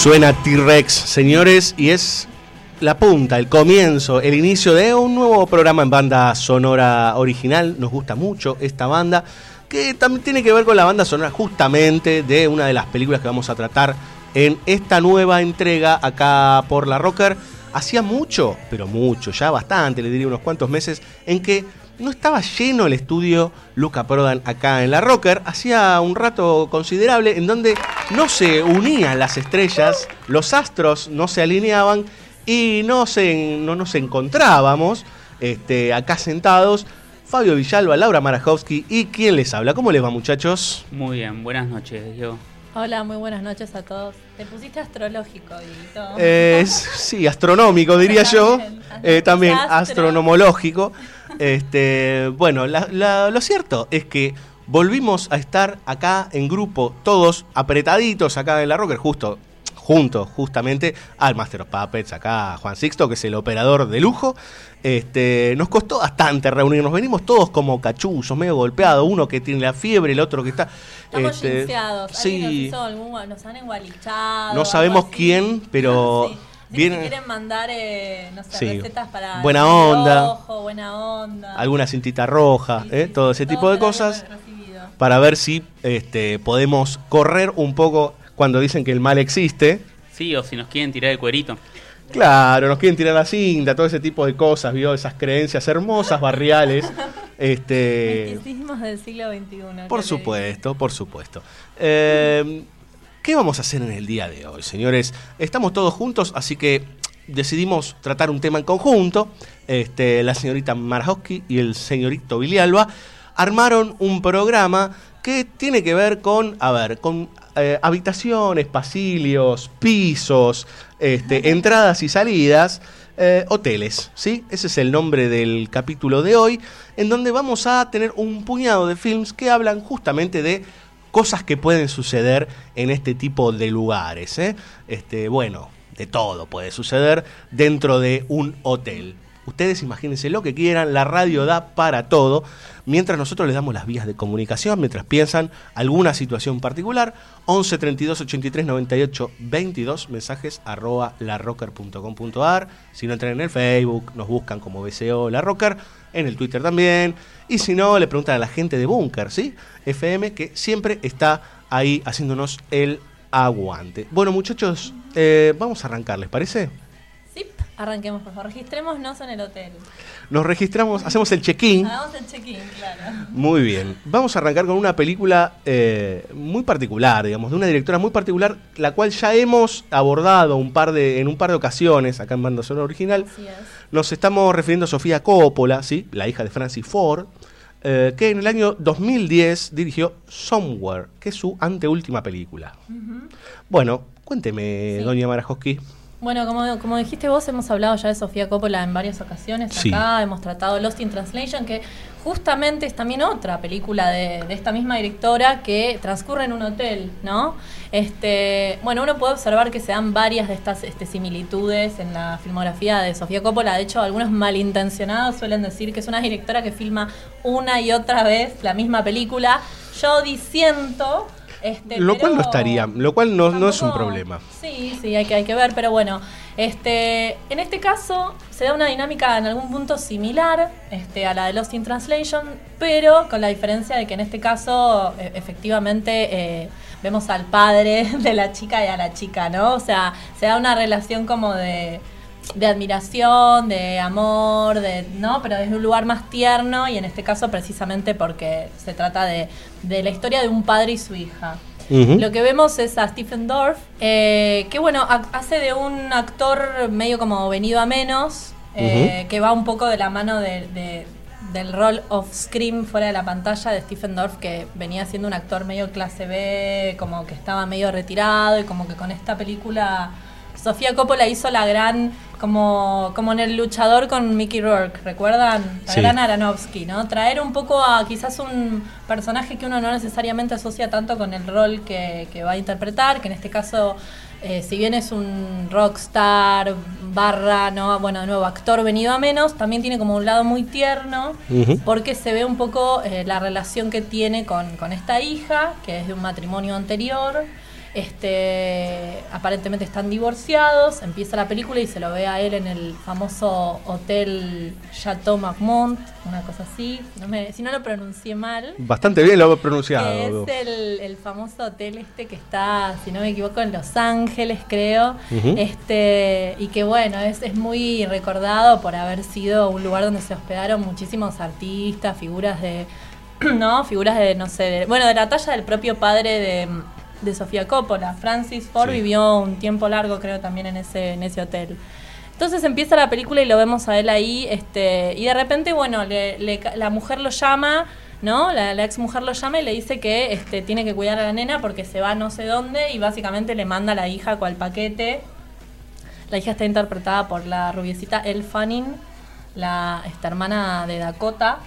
Suena T-Rex, señores, y es la punta, el comienzo, el inicio de un nuevo programa en banda sonora original. Nos gusta mucho esta banda, que también tiene que ver con la banda sonora justamente de una de las películas que vamos a tratar en esta nueva entrega acá por la Rocker. Hacía mucho, pero mucho, ya bastante, le diría unos cuantos meses, en que no estaba lleno el estudio Luca Prodan acá en la Rocker. Hacía un rato considerable en donde no se unían las estrellas, los astros no se alineaban y no, se, no nos encontrábamos este, acá sentados. Fabio Villalba, Laura Marajowski y quién les habla. ¿Cómo les va, muchachos? Muy bien, buenas noches, Diego. Hola, muy buenas noches a todos. Te pusiste astrológico, Dieguito. Eh, sí, astronómico, diría yo. También, Eh, también astro. astronomológico. Este, bueno, la- la- lo cierto es que volvimos a estar acá en grupo, todos apretaditos acá en la Rocker, justo junto justamente al Master of Puppets, acá Juan Sixto, que es el operador de lujo. Este, nos costó bastante reunirnos, venimos todos como cachuzos, medio golpeados, uno que tiene la fiebre, el otro que está... Estamos este, nos, sí, hizo algún- nos han engualichado. no sabemos quién, pero Sí. Que quieren mandar, eh, no sé, Sí. recetas para. Buena el onda. ojo, buena onda. alguna cintita roja, Sí, ¿eh? sí, todo ese tipo de cosas, para ver si este, podemos correr un poco cuando dicen que el mal existe. Sí, o si nos quieren tirar el cuerito. Claro, nos quieren tirar la cinta, todo ese tipo de cosas, ¿vio? Esas creencias hermosas, barriales. este, del siglo XXI. por supuesto, por supuesto. Eh, ¿Qué vamos a hacer en el día de hoy, señores? Estamos todos juntos, así que decidimos tratar un tema en conjunto. Este, la señorita Marjowski y el señorito Vilialba armaron un programa que tiene que ver con, a ver, con eh, habitaciones, pasillos, pisos, este, entradas y salidas, eh, hoteles, ¿sí? Ese es el nombre del capítulo de hoy, en donde vamos a tener un puñado de films que hablan justamente de cosas que pueden suceder en este tipo de lugares, ¿eh? Este, bueno, de todo puede suceder dentro de un hotel. Ustedes imagínense lo que quieran, la radio da para todo, mientras nosotros les damos las vías de comunicación, mientras piensan alguna situación particular, 11 32 83 98 22, mensajes arroba larrocker.com.ar, si no entran en el Facebook, nos buscan como BCO La Rocker, en el Twitter también, y si no, le preguntan a la gente de Bunker, ¿sí? FM, que siempre está ahí haciéndonos el aguante. Bueno, muchachos, eh, vamos a arrancar, ¿les parece? Sí, arranquemos, por favor. Registrémonos en el hotel. Nos registramos, hacemos el check-in. Hagamos el check-in, claro. Muy bien. Vamos a arrancar con una película eh, muy particular, digamos, de una directora muy particular, la cual ya hemos abordado un par de, en un par de ocasiones acá en Banda Sonora Original. Así es. Nos estamos refiriendo a Sofía Coppola, ¿sí? la hija de Francis Ford, eh, que en el año 2010 dirigió Somewhere, que es su anteúltima película. Bueno, cuénteme, Sí. doña Marajowski. Bueno, como, como dijiste vos, hemos hablado ya de Sofía Coppola en varias ocasiones Sí. acá, hemos tratado Lost in Translation, que justamente es también otra película de, de esta misma directora que transcurre en un hotel, ¿no? Este, bueno, uno puede observar que se dan varias de estas este, similitudes en la filmografía de Sofía Coppola. De hecho, algunos malintencionados suelen decir que es una directora que filma una y otra vez la misma película. Yo disiento. Este, Lo cual no estaría, lo cual no, no es un problema. Sí, sí, hay que, hay que ver, pero bueno, Este, en este caso se da una dinámica en algún punto similar este, a la de Lost in Translation, pero con la diferencia de que en este caso e- efectivamente eh, vemos al padre de la chica y a la chica, ¿no? O sea, se da una relación como de, de admiración, de amor, de, ¿no? Pero desde un lugar más tierno y en este caso precisamente porque se trata de, de la historia de un padre y su hija. Lo que vemos es a Stephen Dorff, eh, que bueno, ac- hace de un actor medio como venido a menos, eh, que va un poco de la mano de, de- del rol of Scream fuera de la pantalla de Stephen Dorff, que venía siendo un actor medio clase B, como que estaba medio retirado y como que con esta película Sofía Coppola hizo la gran, como, como en el luchador con Mickey Rourke, ¿recuerdan? La Sí. gran Aronofsky, ¿no? Traer un poco a quizás un personaje que uno no necesariamente asocia tanto con el rol que, que va a interpretar, que en este caso, eh, si bien es un rockstar, barra, ¿no? Bueno, de nuevo, actor venido a menos, también tiene como un lado muy tierno, porque se ve un poco eh, la relación que tiene con, con esta hija, que es de un matrimonio anterior. Este, aparentemente están divorciados, empieza la película y se lo ve a él en el famoso hotel Chateau Marmont, una cosa así, no me- si no lo pronuncié mal. Bastante bien lo he Que pronunciado. es el, el famoso hotel este que está, si no me equivoco, en Los Ángeles, creo. Este, y que bueno, es, es muy recordado por haber sido un lugar donde se hospedaron muchísimos artistas, figuras de. ¿No? Figuras de, no sé, de- bueno, de la talla del propio padre de, de Sofía Coppola. Francis Ford Sí. vivió un tiempo largo, creo, también en ese, en ese hotel. Entonces empieza la película y lo vemos a él ahí, este, y de repente, bueno, le- la mujer lo llama, ¿no? La, la ex mujer lo llama y le dice que este, tiene que cuidar a la nena porque se va no sé dónde y básicamente le manda a la hija cual paquete. La hija está interpretada por la rubiecita Elle Fanning, la esta hermana de Dakota.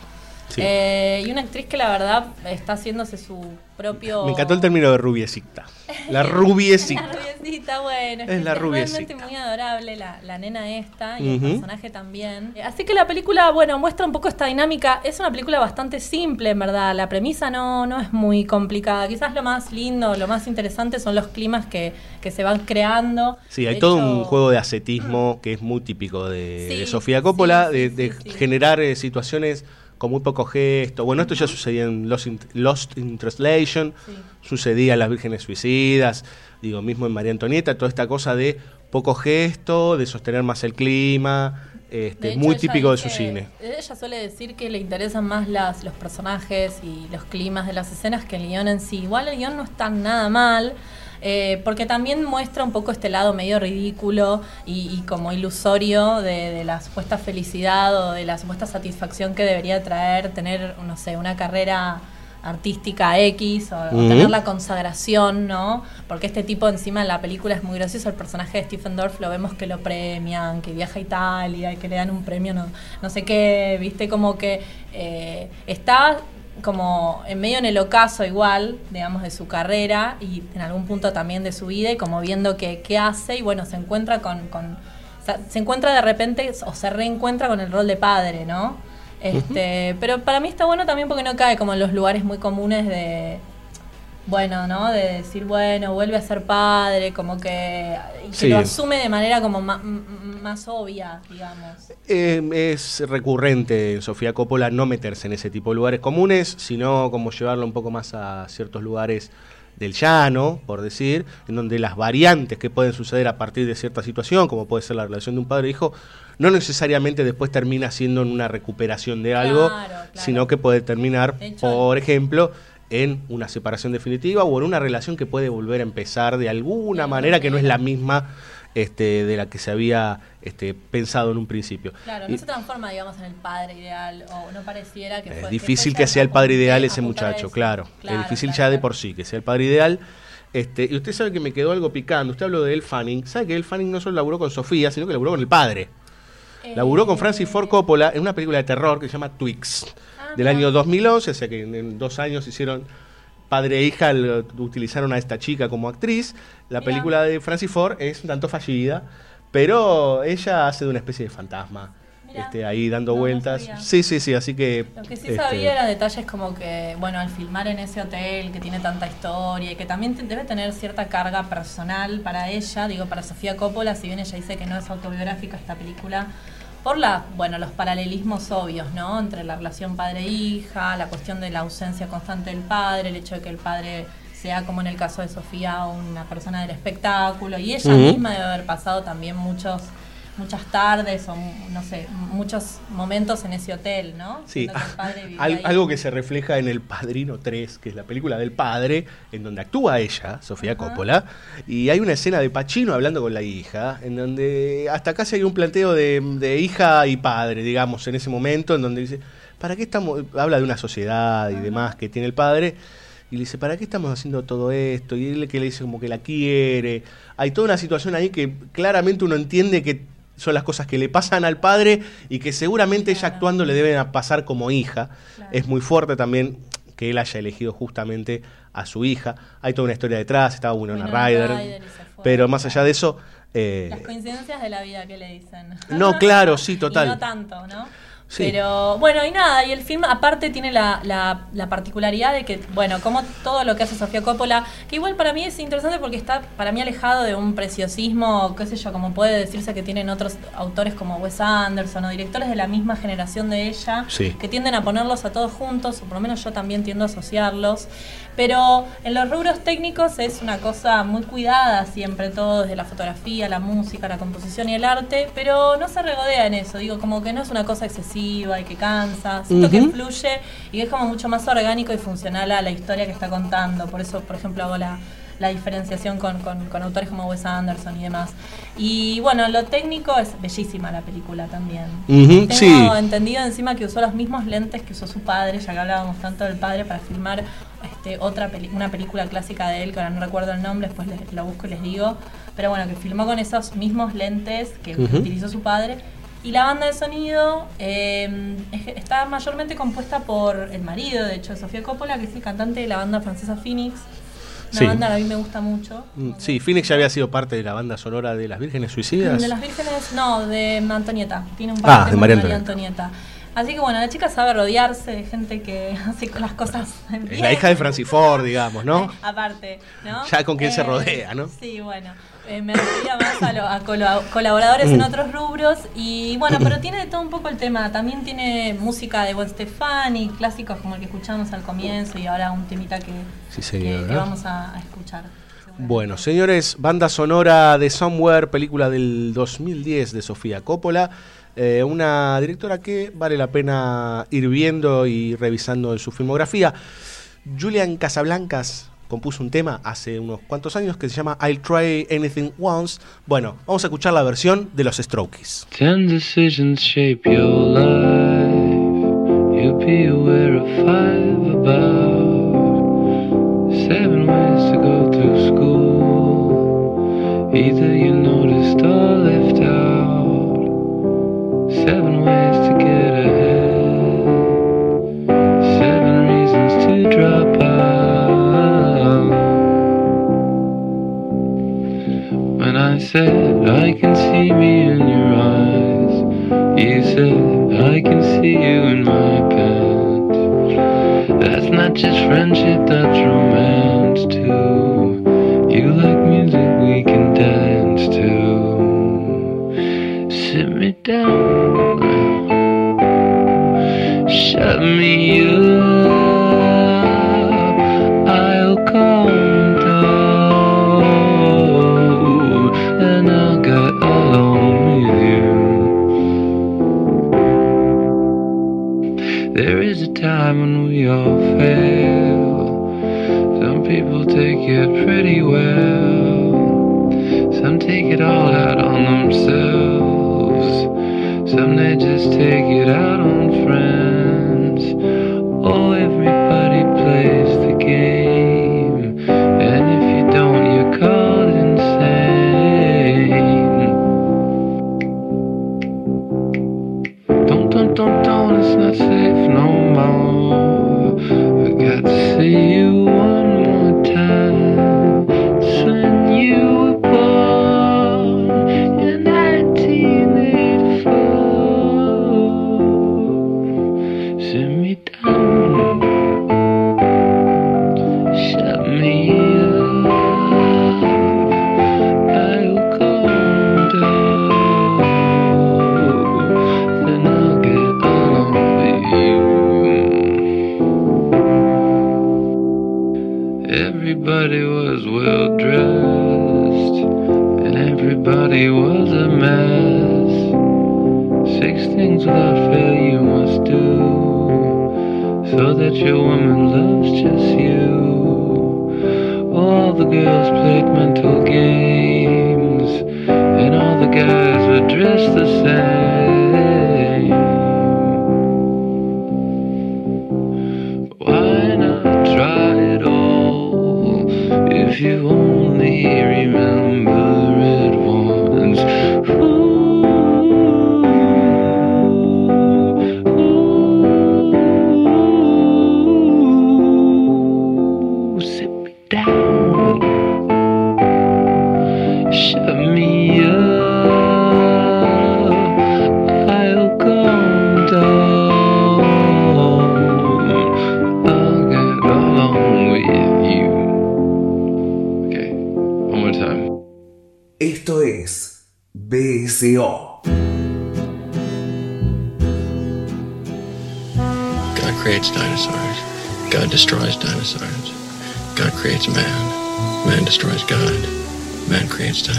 Sí. Eh, y una actriz que la verdad está haciéndose su propio... Me encantó el término de rubiecita. La rubiecita. La rubiecita, bueno, Es la realmente rubiecita. muy adorable la, la nena esta y el personaje también. Eh, Así que la película, bueno, muestra un poco esta dinámica. Es una película bastante simple, en verdad. La premisa no, no es muy complicada. Quizás lo más lindo, lo más interesante son los climas que, que se van creando. Sí, hay De todo hecho- un juego de ascetismo que es muy típico de, Sí, de Sofía Coppola, sí, de, de generar eh, situaciones con muy poco gesto. Bueno, esto ya sucedía en Lost in, Lost in Translation, Sí. sucedía en Las Vírgenes Suicidas, digo, mismo en María Antonieta, toda esta cosa de poco gesto, de sostener más el clima, este, hecho, muy típico de su cine. Ella suele decir que le interesan más las, los personajes y los climas de las escenas que el guion en sí. Igual el guion no está nada mal, eh, porque también muestra un poco este lado medio ridículo y, y como ilusorio de, de la supuesta felicidad o de la supuesta satisfacción que debería traer tener, no sé, una carrera artística X o, tener la consagración, ¿no? Porque este tipo encima en la película es muy gracioso, el personaje de Stephen Dorff lo vemos que lo premian, que viaja a Italia y que le dan un premio no, no sé qué, viste, como que eh, está como en medio en el ocaso igual, digamos, de su carrera y en algún punto también de su vida y como viendo qué, qué hace y bueno, se encuentra con... con o sea, se encuentra de repente o se reencuentra con el rol de padre, ¿no? Este, Pero para mí está bueno también porque no cae como en los lugares muy comunes de, bueno, ¿no? De decir, bueno, vuelve a ser padre, como que, que Sí. lo asume de manera como ma- m- más obvia, digamos. Eh, es recurrente en Sofía Coppola no meterse en ese tipo de lugares comunes, sino como llevarlo un poco más a ciertos lugares del llano, por decir, en donde las variantes que pueden suceder a partir de cierta situación, como puede ser la relación de un padre e hijo, no necesariamente después termina siendo en una recuperación de algo, Claro, claro. sino que puede terminar, hecho- por ejemplo, en una separación definitiva o en una relación que puede volver a empezar de alguna manera que no es la misma este, de la que se había este, pensado en un principio. Claro, Y no se transforma, digamos, en el padre ideal, o no pareciera que es fue- difícil que sea el padre ideal ese muchacho, claro. Claro, es difícil claro, ya de por sí que sea el padre ideal. Este, y usted sabe que me quedó algo picando. Usted habló de El Fanning. ¿Sabe que El Fanning no solo laburó con Sofía, sino que laburó con el padre? Laburó con Francis Ford Coppola en una película de terror que se llama Twix, del año 2011, o sea que en, en dos años hicieron padre e hija, utilizaron a esta chica como actriz. La Mira. película de Francis Ford es un tanto fallida, pero ella hace de una especie de fantasma. este, ahí dando no, vueltas. sí, sí, sí, así que... Lo que sí este, sabía era detalles como que, bueno, al filmar en ese hotel que tiene tanta historia y que también te- debe tener cierta carga personal para ella, digo, para Sofía Coppola, si bien ella dice que no es autobiográfica esta película, por la, bueno, los paralelismos obvios, ¿no? Entre la relación padre-hija, la cuestión de la ausencia constante del padre, el hecho de que el padre sea, como en el caso de Sofía, una persona del espectáculo, y ella misma debe haber pasado también muchos muchas tardes o no sé, muchos momentos en ese hotel, ¿no? Sí, que al- ahí. algo que se refleja en El Padrino 3, que es la película del padre, en donde actúa ella, Sofía Coppola, y hay una escena de Pacino hablando con la hija, en donde hasta casi hay un planteo de, de hija y padre, digamos, en ese momento, en donde dice, ¿para qué estamos? Habla de una sociedad y demás que tiene el padre. Y le dice, ¿para qué estamos haciendo todo esto? Y él que le dice como que la quiere. Hay toda una situación ahí que claramente uno entiende que son las cosas que le pasan al padre y que seguramente ella actuando le deben pasar como hija. Es muy fuerte también que él haya elegido justamente a su hija. Hay toda una historia detrás, estaba Winona Winona Ryder. Fue. Pero más allá de eso, eh, Las coincidencias de la vida que le dicen. No, claro, sí, total. Y no tanto, ¿no? Sí. Pero bueno, y nada, y el film aparte tiene la, la, la particularidad de que, bueno, como todo lo que hace Sofía Coppola, que igual para mí es interesante porque está para mí alejado de un preciosismo, qué sé yo, como puede decirse que tienen otros autores como Wes Anderson o directores de la misma generación de ella, Sí. que tienden a ponerlos a todos juntos, o por lo menos yo también tiendo a asociarlos. Pero en los rubros técnicos es una cosa muy cuidada siempre todo, desde la fotografía, la música, la composición y el arte, pero no se regodea en eso, digo, como que no es una cosa excesiva y que cansa, siento que Ujú. fluye y es como mucho más orgánico y funcional a la historia que está contando, por eso, por ejemplo, hago la, la diferenciación con, con- con autores como Wes Anderson y demás. Y bueno, lo técnico es bellísima la película también. Ujú, Tengo sí. entendido encima que usó los mismos lentes que usó su padre, ya que hablábamos tanto del padre, para filmar este, otra peli- una película clásica de él, que ahora no recuerdo el nombre, después les, lo busco y les digo. Pero bueno, que filmó con esos mismos lentes que Ujú. utilizó su padre. Y la banda de sonido eh, es- está mayormente compuesta por el marido, de hecho, de Sofía Coppola, que es el cantante de la banda francesa Phoenix. Una Sí. banda que a mí me gusta mucho. mm, sí, Phoenix ya había sido parte de la banda sonora de Las Vírgenes Suicidas. De las vírgenes, no, de Antonieta. Tiene un Ah, de María Antonieta. Antonieta. Así que bueno, la chica sabe rodearse de gente que hace las cosas bien. la hija de Francis Ford, digamos, ¿no? Aparte, ¿no? Ya con quién se Eh, rodea, ¿no? Sí, bueno. eh, me refería más a, lo- a colo- colaboradores en Mm. otros rubros. Y bueno, pero tiene de todo un poco el tema. También tiene música de Gwen Stefani, clásicos como el que escuchamos al comienzo y ahora un temita que, Sí, que- señora. que vamos a, a escuchar. Bueno, señores, banda sonora de Somewhere, película del 2010 de Sofía Coppola. Eh, una directora que vale la pena ir viendo y revisando en su filmografía. Julian Casablancas compuso un tema hace unos cuantos años que se llama I'll Try Anything Once. Bueno, vamos a escuchar la versión de los Strokes. Ten decisions shape your life. You'll be aware of five about seven ways to go through school. Either you noticed said I can see me in your eyes, you said I can see you in my pants. That's not just friendship, that's romance too. You like music we can dance to. Sit me down, shut me up.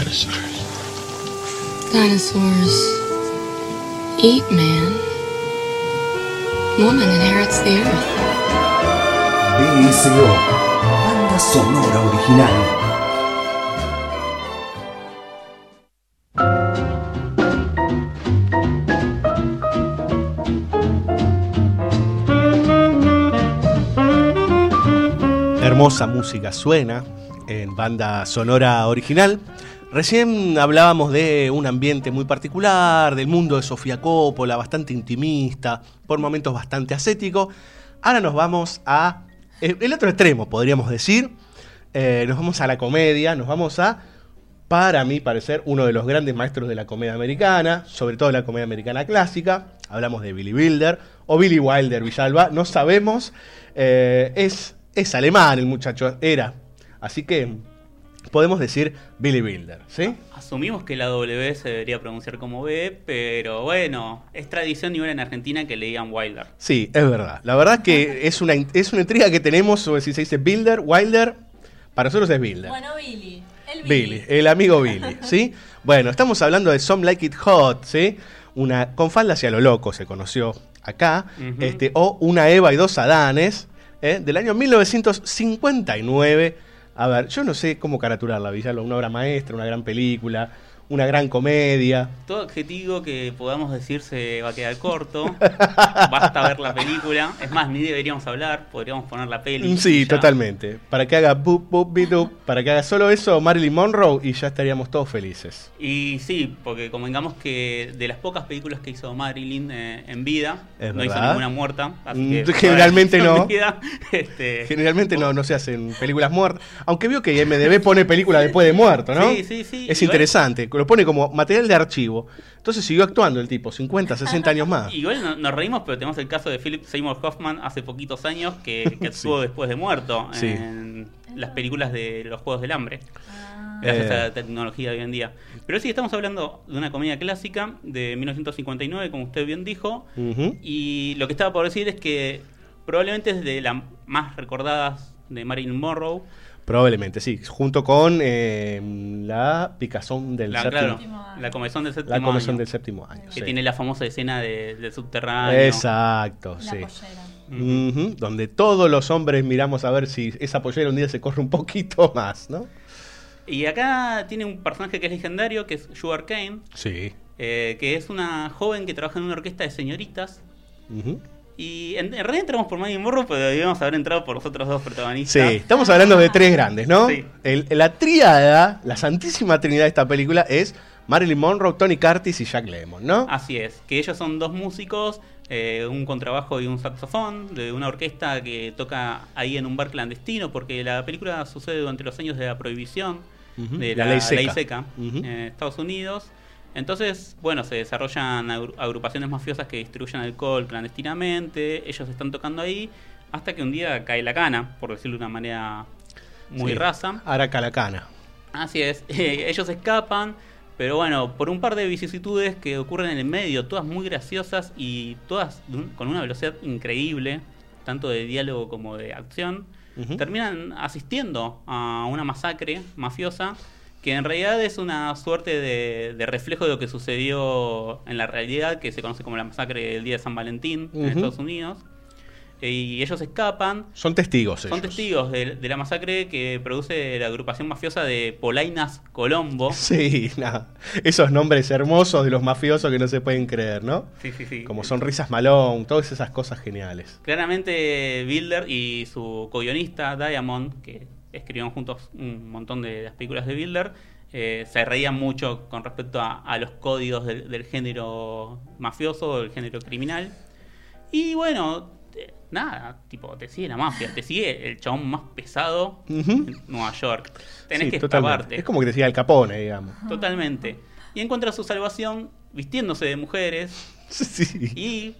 Dinosaurs. Dinosaurs eat man. Woman inherits the earth. BSO. Banda sonora original. Hermosa música suena en banda sonora original. Recién hablábamos de un ambiente muy particular, del mundo de Sofía Coppola, bastante intimista, por momentos bastante ascético. Ahora nos vamos a el, el otro extremo, podríamos decir. Eh, nos vamos a la comedia, nos vamos a, para mí parecer, uno de los grandes maestros de la comedia americana, sobre todo la comedia americana clásica. Hablamos de Billy Wilder o Billy Wilder Villalba, no sabemos. Eh, es, es alemán el muchacho, era. Así que podemos decir Billy Wilder, ¿sí? Asumimos que la W se debería pronunciar como B, pero bueno, es tradición igual en Argentina que le digan Wilder. Sí, es verdad. La verdad que es una, es una intriga que tenemos sobre si se dice Wilder, Wilder. Para nosotros es Wilder. Bueno, Billy. El Billy, el amigo Billy, ¿sí? Bueno, estamos hablando de Some Like It Hot, ¿sí? Una con falda hacia lo loco se conoció acá, este, o Una Eva y dos Adanes, ¿eh? del año 1959. A ver, yo no sé cómo caratularla, Villalba, una obra maestra, una gran película, una gran comedia. Todo adjetivo que podamos decir se va a quedar corto. Basta ver la película. Es más, ni deberíamos hablar, podríamos poner la peli. y Sí, totalmente. Para que haga bup, bup, bidup, para que haga solo eso Marilyn Monroe y ya estaríamos todos felices. Y sí, porque convengamos que de las pocas películas que hizo Marilyn eh, en vida, Es no hizo verdad. ninguna muerta. Así Mm, que, generalmente no. vida, este, Generalmente no, no se hacen películas muertas. Aunque veo que MDB pone película después de muerto, ¿no? Sí, sí, sí. Es interesante. Lo pone como material de archivo. Entonces siguió actuando el tipo, 50, 60 años más. Igual no- nos reímos, pero tenemos el caso de Philip Seymour Hoffman hace poquitos años que, que actuó después de muerto Sí. en las películas de los Juegos del Hambre. Gracias Eh. a la tecnología de hoy en día. Pero sí, estamos hablando de una comedia clásica de 1959, como usted bien dijo. Y lo que estaba por decir es que probablemente es de las más recordadas de Marilyn Monroe. Probablemente, sí. Junto con eh, la picazón del La, séptimo. claro, la comezón del séptimo La comezón año, del séptimo año. Que sí. tiene la famosa escena de- del subterráneo. Exacto, sí. Ujú, Donde todos los hombres miramos a ver si esa pollera un día se corre un poquito más, ¿no? Y acá tiene un personaje que es legendario, que es Sugar Kane, Sí. eh, que es una joven que trabaja en una orquesta de señoritas. Ujú. Y en, en realidad entramos por Marilyn Monroe, pero debíamos haber entrado por los otros dos protagonistas. Sí, estamos hablando de tres grandes, ¿no? Sí. El- la tríada, la santísima trinidad de esta película es Marilyn Monroe, Tony Curtis y Jack Lemmon, ¿no? Así es, que ellos son dos músicos, eh, un contrabajo y un saxofón, de una orquesta que toca ahí en un bar clandestino, porque la película sucede durante los años de la prohibición de la la, ley ley seca. en Estados Unidos. Entonces, bueno, se desarrollan agru- agrupaciones mafiosas que distribuyen alcohol clandestinamente, ellos están tocando ahí, hasta que un día cae la cana, por decirlo de una manera muy Sí. rasa. Aracalacana. Así es, ellos escapan, pero bueno, por un par de vicisitudes que ocurren en el medio, todas muy graciosas y todas con una velocidad increíble, tanto de diálogo como de acción. Terminan asistiendo a una masacre mafiosa que en realidad es una suerte de, de reflejo de lo que sucedió en la realidad, que se conoce como la masacre del Día de San Valentín en. Estados Unidos. Eh, Y ellos escapan, Son testigos son ellos. testigos de, de la masacre que produce la agrupación mafiosa de Polainas Colombo. Sí, nada. Esos nombres hermosos de los mafiosos que no se pueden creer, ¿no? Sí, sí, sí. Como sonrisas malón, todas esas cosas geniales. Claramente Builder y su co-guionista Diamond, que escribieron juntos un montón de las películas de Builder, eh, se reían mucho con respecto a, a los códigos del, del género mafioso, del género criminal. Y bueno, te- nada, tipo, te sigue la mafia, te sigue el chabón más pesado en Nueva York. Tenés Sí, que totalmente. escaparte. Es como que decía el Capone, digamos. Totalmente. Y encuentra su salvación vistiéndose de mujeres Sí. y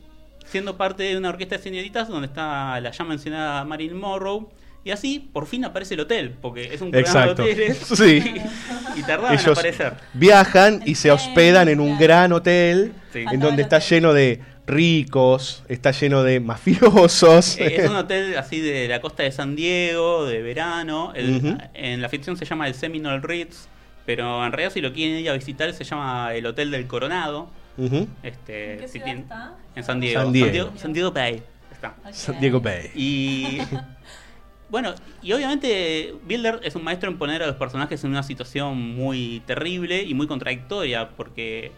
siendo parte de una orquesta de señoritas donde está la ya mencionada Marilyn Monroe. Y así por fin aparece el hotel, porque es un programa Exacto. de hoteles. Sí. Y tardaba en Ellos aparecer. viajan y se hospedan en un gran hotel Sí. en donde está lleno de ricos, está lleno de mafiosos. Eh, Es un hotel así de la costa de San Diego, de verano. El-. En la ficción se llama el Seminole Ritz, pero en realidad si lo quieren ir a visitar se llama el Hotel del Coronado. Ujú. Este, ¿En qué si ciudad tienen- está? En San Diego. San Diego. San Diego Bay. Está. San Diego Bay. Y bueno, y obviamente Builder es un maestro en poner a los personajes en una situación muy terrible y muy contradictoria, porque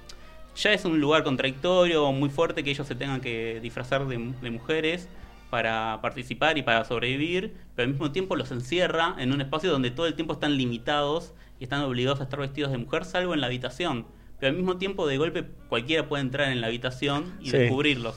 ya es un lugar contradictorio, muy fuerte que ellos se tengan que disfrazar de, de mujeres para participar y para sobrevivir, pero al mismo tiempo los encierra en un espacio donde todo el tiempo están limitados y están obligados a estar vestidos de mujer, salvo en la habitación. Pero al mismo tiempo, de golpe, cualquiera puede entrar en la habitación y Sí. descubrirlos.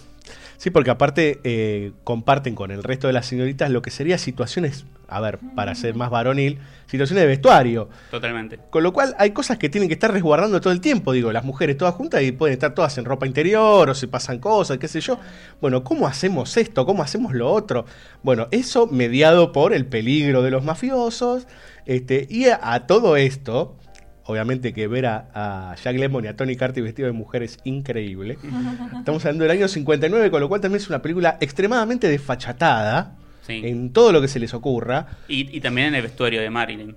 Sí, porque aparte eh, comparten con el resto de las señoritas lo que sería situaciones, a ver, para ser más varonil, situaciones de vestuario. Totalmente. Con lo cual hay cosas que tienen que estar resguardando todo el tiempo, digo, las mujeres todas juntas y pueden estar todas en ropa interior o se pasan cosas, qué sé yo. Bueno, ¿cómo hacemos esto? ¿Cómo hacemos lo otro? Bueno, eso mediado por el peligro de los mafiosos. Este, y a, a todo esto, obviamente que ver a, a Jack Lemmon y a Tony Carty vestido de mujer es increíble. Estamos hablando del año 59, con lo cual también es una película extremadamente desfachatada Sí. en todo lo que se les ocurra. Y, y también en el vestuario de Marilyn.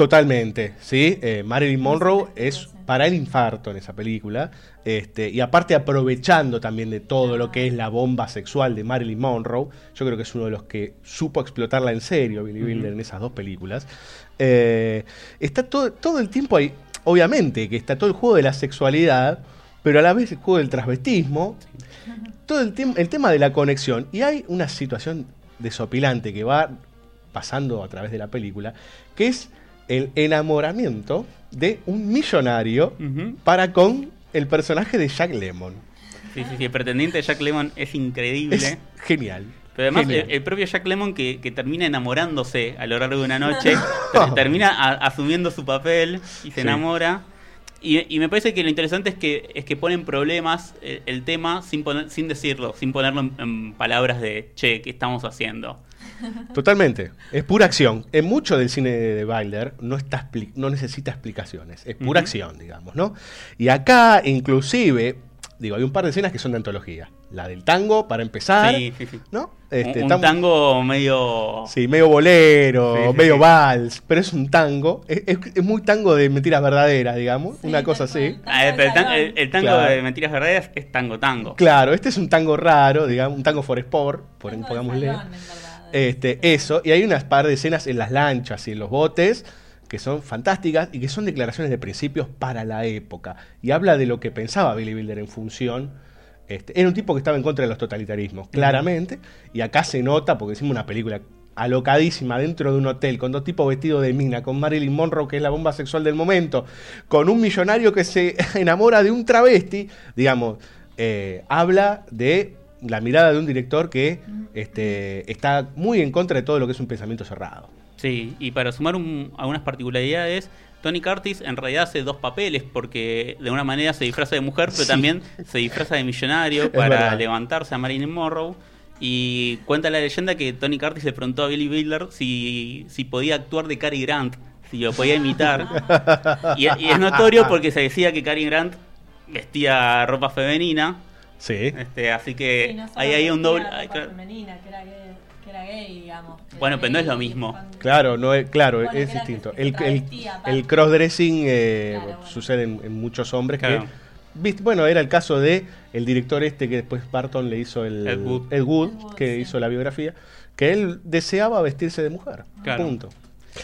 Totalmente, ¿sí? Eh, Marilyn Monroe es para el infarto en esa película. Este, y aparte aprovechando también de todo lo que es la bomba sexual de Marilyn Monroe, yo creo que es uno de los que supo explotarla en serio, Billy Wilder, en esas dos películas. Eh, está todo, todo el tiempo ahí, obviamente, que está todo el juego de la sexualidad, pero a la vez el juego del transvestismo, todo el, el tema de la conexión. Y hay una situación desopilante que va pasando a través de la película, que es el enamoramiento de un millonario para con el personaje de Jack Lemmon. Sí, sí, sí. El pretendiente de Jack Lemmon es increíble. Es genial. Pero además, el, el propio Jack Lemmon que, que termina enamorándose a lo largo de una noche, ter- termina a- asumiendo su papel y se Sí. enamora. Y, y me parece que lo interesante es que es que ponen problemas el, el tema sin poner, sin decirlo, sin ponerlo en, en palabras de che, ¿qué estamos haciendo? Totalmente. Es pura acción. En mucho del cine de, de Wilder no, está expli- no necesita explicaciones. Es pura acción, digamos, ¿no? Y acá, inclusive, digo, hay un par de escenas que son de antología. La del tango, para empezar. Sí, sí, sí. ¿No? Un- Este, un, tango medio... Sí, medio bolero, Sí, sí, medio sí. vals, pero es un tango. Es, es- es muy tango de mentiras verdaderas, digamos. una cosa así. Ah, pero el, tan- el- el tango Claro. de Mentiras Verdaderas es tango tango. Claro, este es un tango raro, digamos, un tango for sport, por pongámosle. Este, eso, y hay unas par de escenas en las lanchas y en los botes que son fantásticas y que son declaraciones de principios para la época. Y habla de lo que pensaba Billy Wilder en función. Este, era un tipo que estaba en contra de los totalitarismos, claramente, y acá se nota, porque hicimos una película alocadísima dentro de un hotel, con dos tipos vestidos de mina, con Marilyn Monroe, que es la bomba sexual del momento, con un millonario que se enamora de un travesti, digamos, eh, habla de la mirada de un director que este, está muy en contra de todo lo que es un pensamiento cerrado. Sí, y para sumar un- algunas particularidades, Tony Curtis en realidad hace dos papeles porque de una manera se disfraza de mujer, pero Sí. también se disfraza de millonario para levantarse a Marilyn Monroe. Y cuenta la leyenda que Tony Curtis le preguntó a Billy Wilder si, si podía actuar de Cary Grant, si lo podía imitar. y, y es notorio porque se decía que Cary Grant vestía ropa femenina. Sí. Este, así que Sí, no solo ahí hay un doble. ropa femenina, que era que, que que era gay, digamos. que Bueno, pero no es lo mismo. cuando- Claro, no es, claro, Bueno, es distinto. El, el, el crossdressing eh, Claro, bueno. sucede en, en muchos hombres Claro. que viste, bueno, era el caso de el director este que después Barton le hizo el Ed Wood. Ed Wood, Ed Wood, que sí. hizo la biografía, que él deseaba vestirse de mujer. Claro. Punto.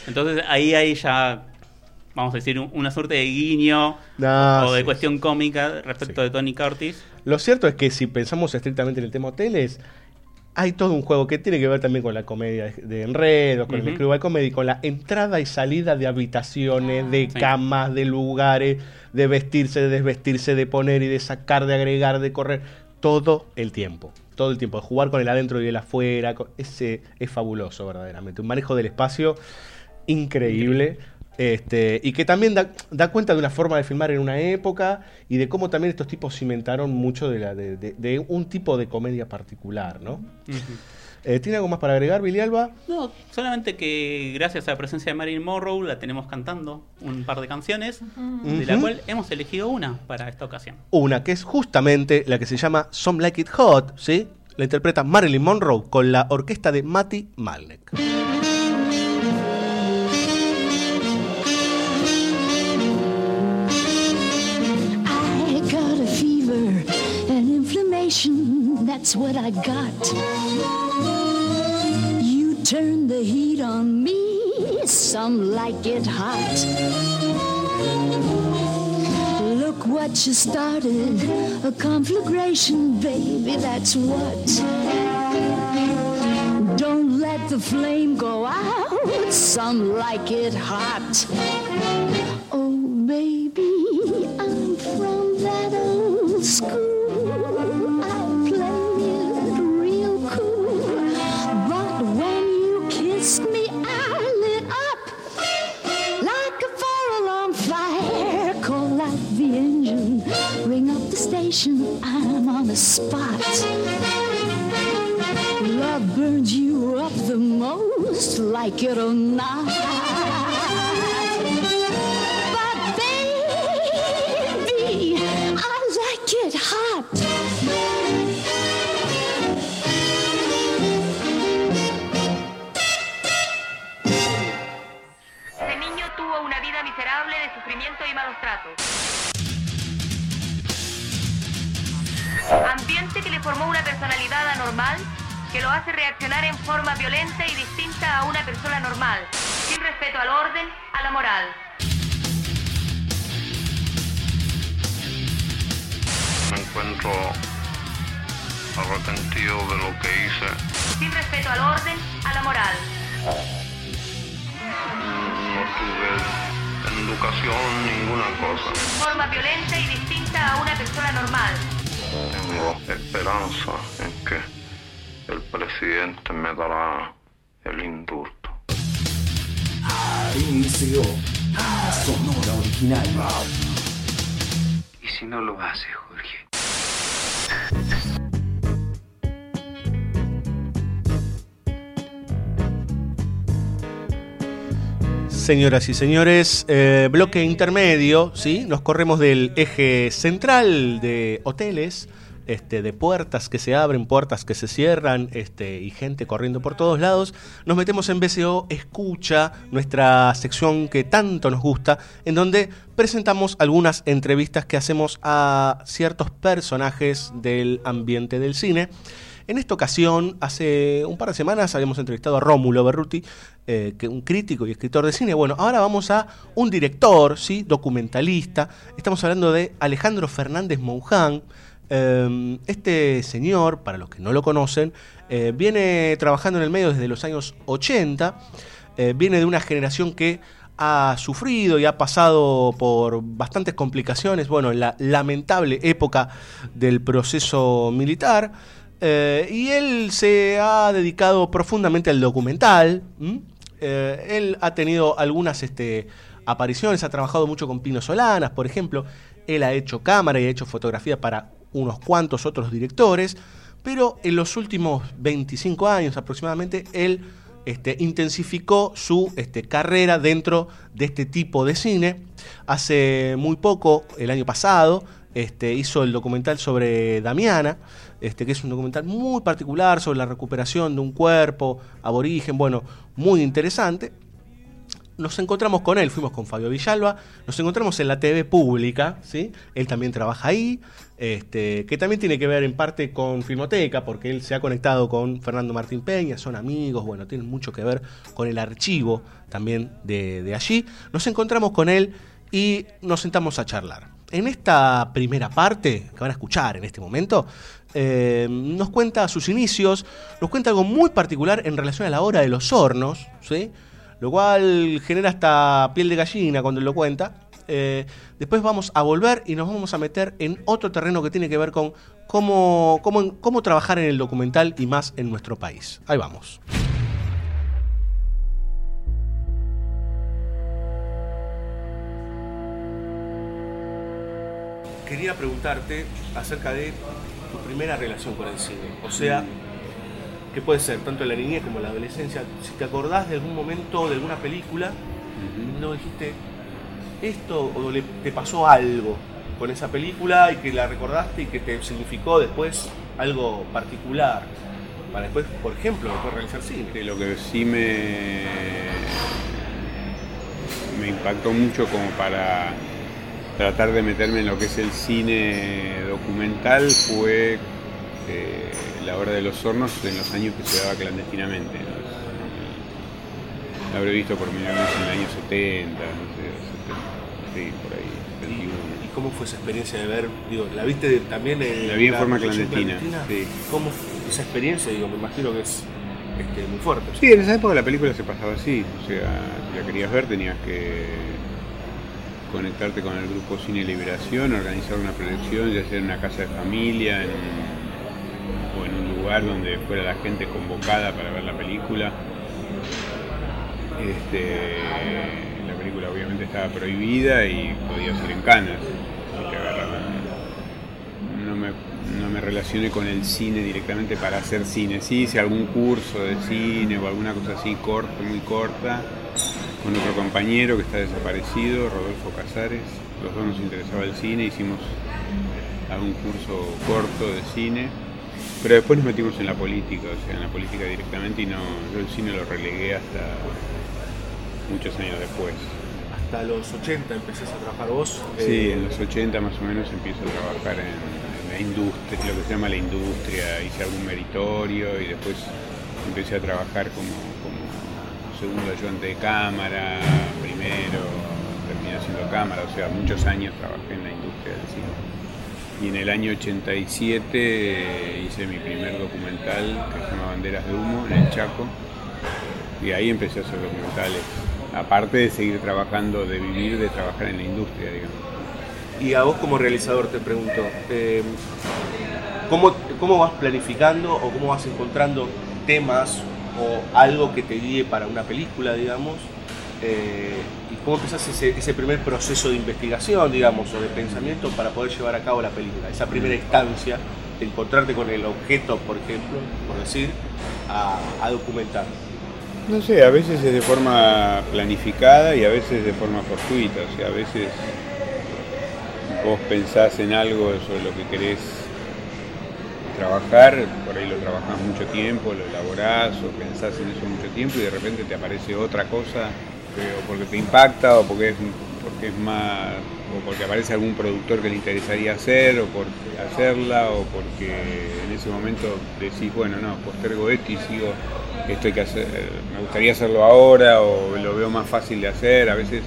Entonces ahí hay ya, vamos a decir, un- una suerte de guiño No, o de sí, cuestión cómica respecto Sí. de Tony Curtis. Lo cierto es que si pensamos estrictamente en el tema hoteles, hay todo un juego que tiene que ver también con la comedia de- de enredo, con el screwball comedy, con la entrada y salida de habitaciones, de Sí. camas, de lugares, de vestirse, de desvestirse, de poner y de sacar, de agregar, de correr, todo el tiempo. Todo el tiempo, de jugar con el adentro y el afuera, ese es fabuloso verdaderamente. Un manejo del espacio increíble. Este, y que también da, da cuenta de una forma de filmar en una época y de cómo también estos tipos cimentaron mucho de, la, de, de- de un tipo de comedia particular, ¿no? Eh, ¿Tiene algo más para agregar, Billy Alba? No, solamente que gracias a la presencia de Marilyn Monroe la tenemos cantando un par de canciones, de la cual hemos elegido una para esta ocasión. Una que es justamente la que se llama Some Like It Hot, ¿sí? La interpreta Marilyn Monroe con la orquesta de Matty Malnek. Inflammation, that's what I got. You turn the heat on me, some like it hot. Look what you started, a conflagration, baby, that's what. Don't let the flame go out, some like it hot. Spot. Love burns you up the most, like it or not. But baby, I like it hot. Vida miserable de sufrimiento y malos tratos. Ambiente que le formó una personalidad anormal que lo hace reaccionar en forma violenta y distinta a una persona normal, sin respeto al orden, a la moral. Me encuentro arrepentido de lo que hice. Sin respeto al orden, a la moral. No tuve educación, ninguna cosa. Forma violenta y distinta a una persona normal. Tengo esperanza en que el presidente me dará el indulto. Banda sonora original. ¿Y si no lo hace, Jorge? Señoras y señores, eh, bloque intermedio, ¿sí? Nos corremos del eje central de hoteles, este, de puertas que se abren, puertas que se cierran, este, y gente corriendo por todos lados. Nos metemos en BCO Escucha, nuestra sección que tanto nos gusta, en donde presentamos algunas entrevistas que hacemos a ciertos personajes del ambiente del cine. En esta ocasión, hace un par de semanas habíamos entrevistado a Rómulo Berruti, eh, que un crítico y escritor de cine. Bueno, ahora vamos a un director, ¿sí? documentalista. Estamos hablando de Alejandro Fernández Mouján. Eh, este señor, para los que no lo conocen, eh, viene trabajando en el medio desde los años 80. Eh, viene de una generación que ha sufrido y ha pasado por bastantes complicaciones, bueno, en la lamentable época del proceso militar. Eh, y él se ha dedicado profundamente al documental. Eh, él ha tenido algunas este, apariciones, ha trabajado mucho con Pino Solanas, por ejemplo. Él ha hecho cámara y ha hecho fotografía para unos cuantos otros directores. Pero en los últimos 25 años aproximadamente, él este, intensificó su este, carrera dentro de este tipo de cine. Hace muy poco, el año pasado, hizo el documental sobre Damiana, este, que es un documental muy particular sobre la recuperación de un cuerpo aborigen, bueno, muy interesante. Nos encontramos con él, fuimos con Fabio Villalba, nos encontramos en la TV pública, ¿sí? Él también trabaja ahí, este, que también tiene que ver en parte con Filmoteca, porque él se ha conectado con Fernando Martín Peña, son amigos, bueno, tienen mucho que ver con el archivo también de, de allí. Nos encontramos con él y nos sentamos a charlar. En esta primera parte, que van a escuchar en este momento, eh, nos cuenta sus inicios, nos cuenta algo muy particular en relación a la hora de los hornos, ¿sí? lo cual genera hasta piel de gallina cuando lo cuenta. Eh, después vamos a volver y nos vamos a meter en otro terreno que tiene que ver con cómo, cómo trabajar en el documental y más en nuestro país. Ahí vamos. Quería preguntarte acerca de tu primera relación con el cine. O sea, que puede ser tanto en la niñez como en la adolescencia. Si te acordás de algún momento, de alguna película, no dijiste esto o le- te pasó algo con esa película y que la recordaste y que te significó después algo particular para después, por ejemplo, después realizar cine. Sí, lo que sí me, me impactó mucho como para tratar de meterme en lo que es el cine documental fue eh, La Hora de los Hornos en los años que se daba clandestinamente. ¿no? La habré visto por primera vez en el año 70, no sé, 70, sí, por ahí, 71. ¿Y cómo fue esa experiencia de ver? Digo, ¿la viste también en La vi en la forma clandestina, sí. ¿Cómo fue esa experiencia? Digo, me imagino que es este, muy fuerte. Sí, en esa época la película se pasaba así, o sea, si la querías ver tenías que conectarte con el grupo Cine Liberación, organizar una proyección, ya sea en una casa de familia o en un lugar donde fuera la gente convocada para ver la película. Este, la película obviamente estaba prohibida y podía ser en canas. No me, no me relacioné con el cine directamente para hacer cine. Sí hice algún curso de cine o alguna cosa así corta, muy corta, con otro compañero que está desaparecido, Rodolfo Casares. Los dos nos interesaba el cine, hicimos algún curso corto de cine. Pero después nos metimos en la política, o sea, en la política directamente y no, yo el cine lo relegué hasta muchos años después. Hasta los 80 empezás a trabajar vos. Sí, eh, en los 80 más o menos empiezo a trabajar en, en la industria, lo que se llama la industria, hice algún meritorio y después empecé a trabajar como segundo ayudante de cámara, primero, terminé haciendo cámara, o sea, muchos años trabajé en la industria del cine. Y en el año 87 eh, hice mi primer documental que se llama Banderas de Humo en el Chaco. Y ahí empecé a hacer documentales. Aparte de seguir trabajando, de vivir, de trabajar en la industria, digamos. Y a vos como realizador te pregunto, eh, ¿cómo, ¿cómo vas planificando o cómo vas encontrando temas o algo que te guíe para una película, digamos? Eh, ¿Y cómo empezás ese, ese primer proceso de investigación, digamos, o de pensamiento para poder llevar a cabo la película? Esa primera instancia de encontrarte con el objeto, por ejemplo, por decir, a, a documentar. No sé, a veces es de forma planificada y a veces de forma fortuita. O sea, a veces vos pensás en algo sobre lo que querés trabajar, por ahí lo trabajás mucho tiempo, lo elaborás o pensás en eso mucho tiempo y de repente te aparece otra cosa, o porque te impacta o porque es, porque es más, o porque aparece algún productor que le interesaría hacer o por hacerla o porque en ese momento decís, bueno, no, postergo esto y sigo, esto hay que hacer, me gustaría hacerlo ahora o lo veo más fácil de hacer, a veces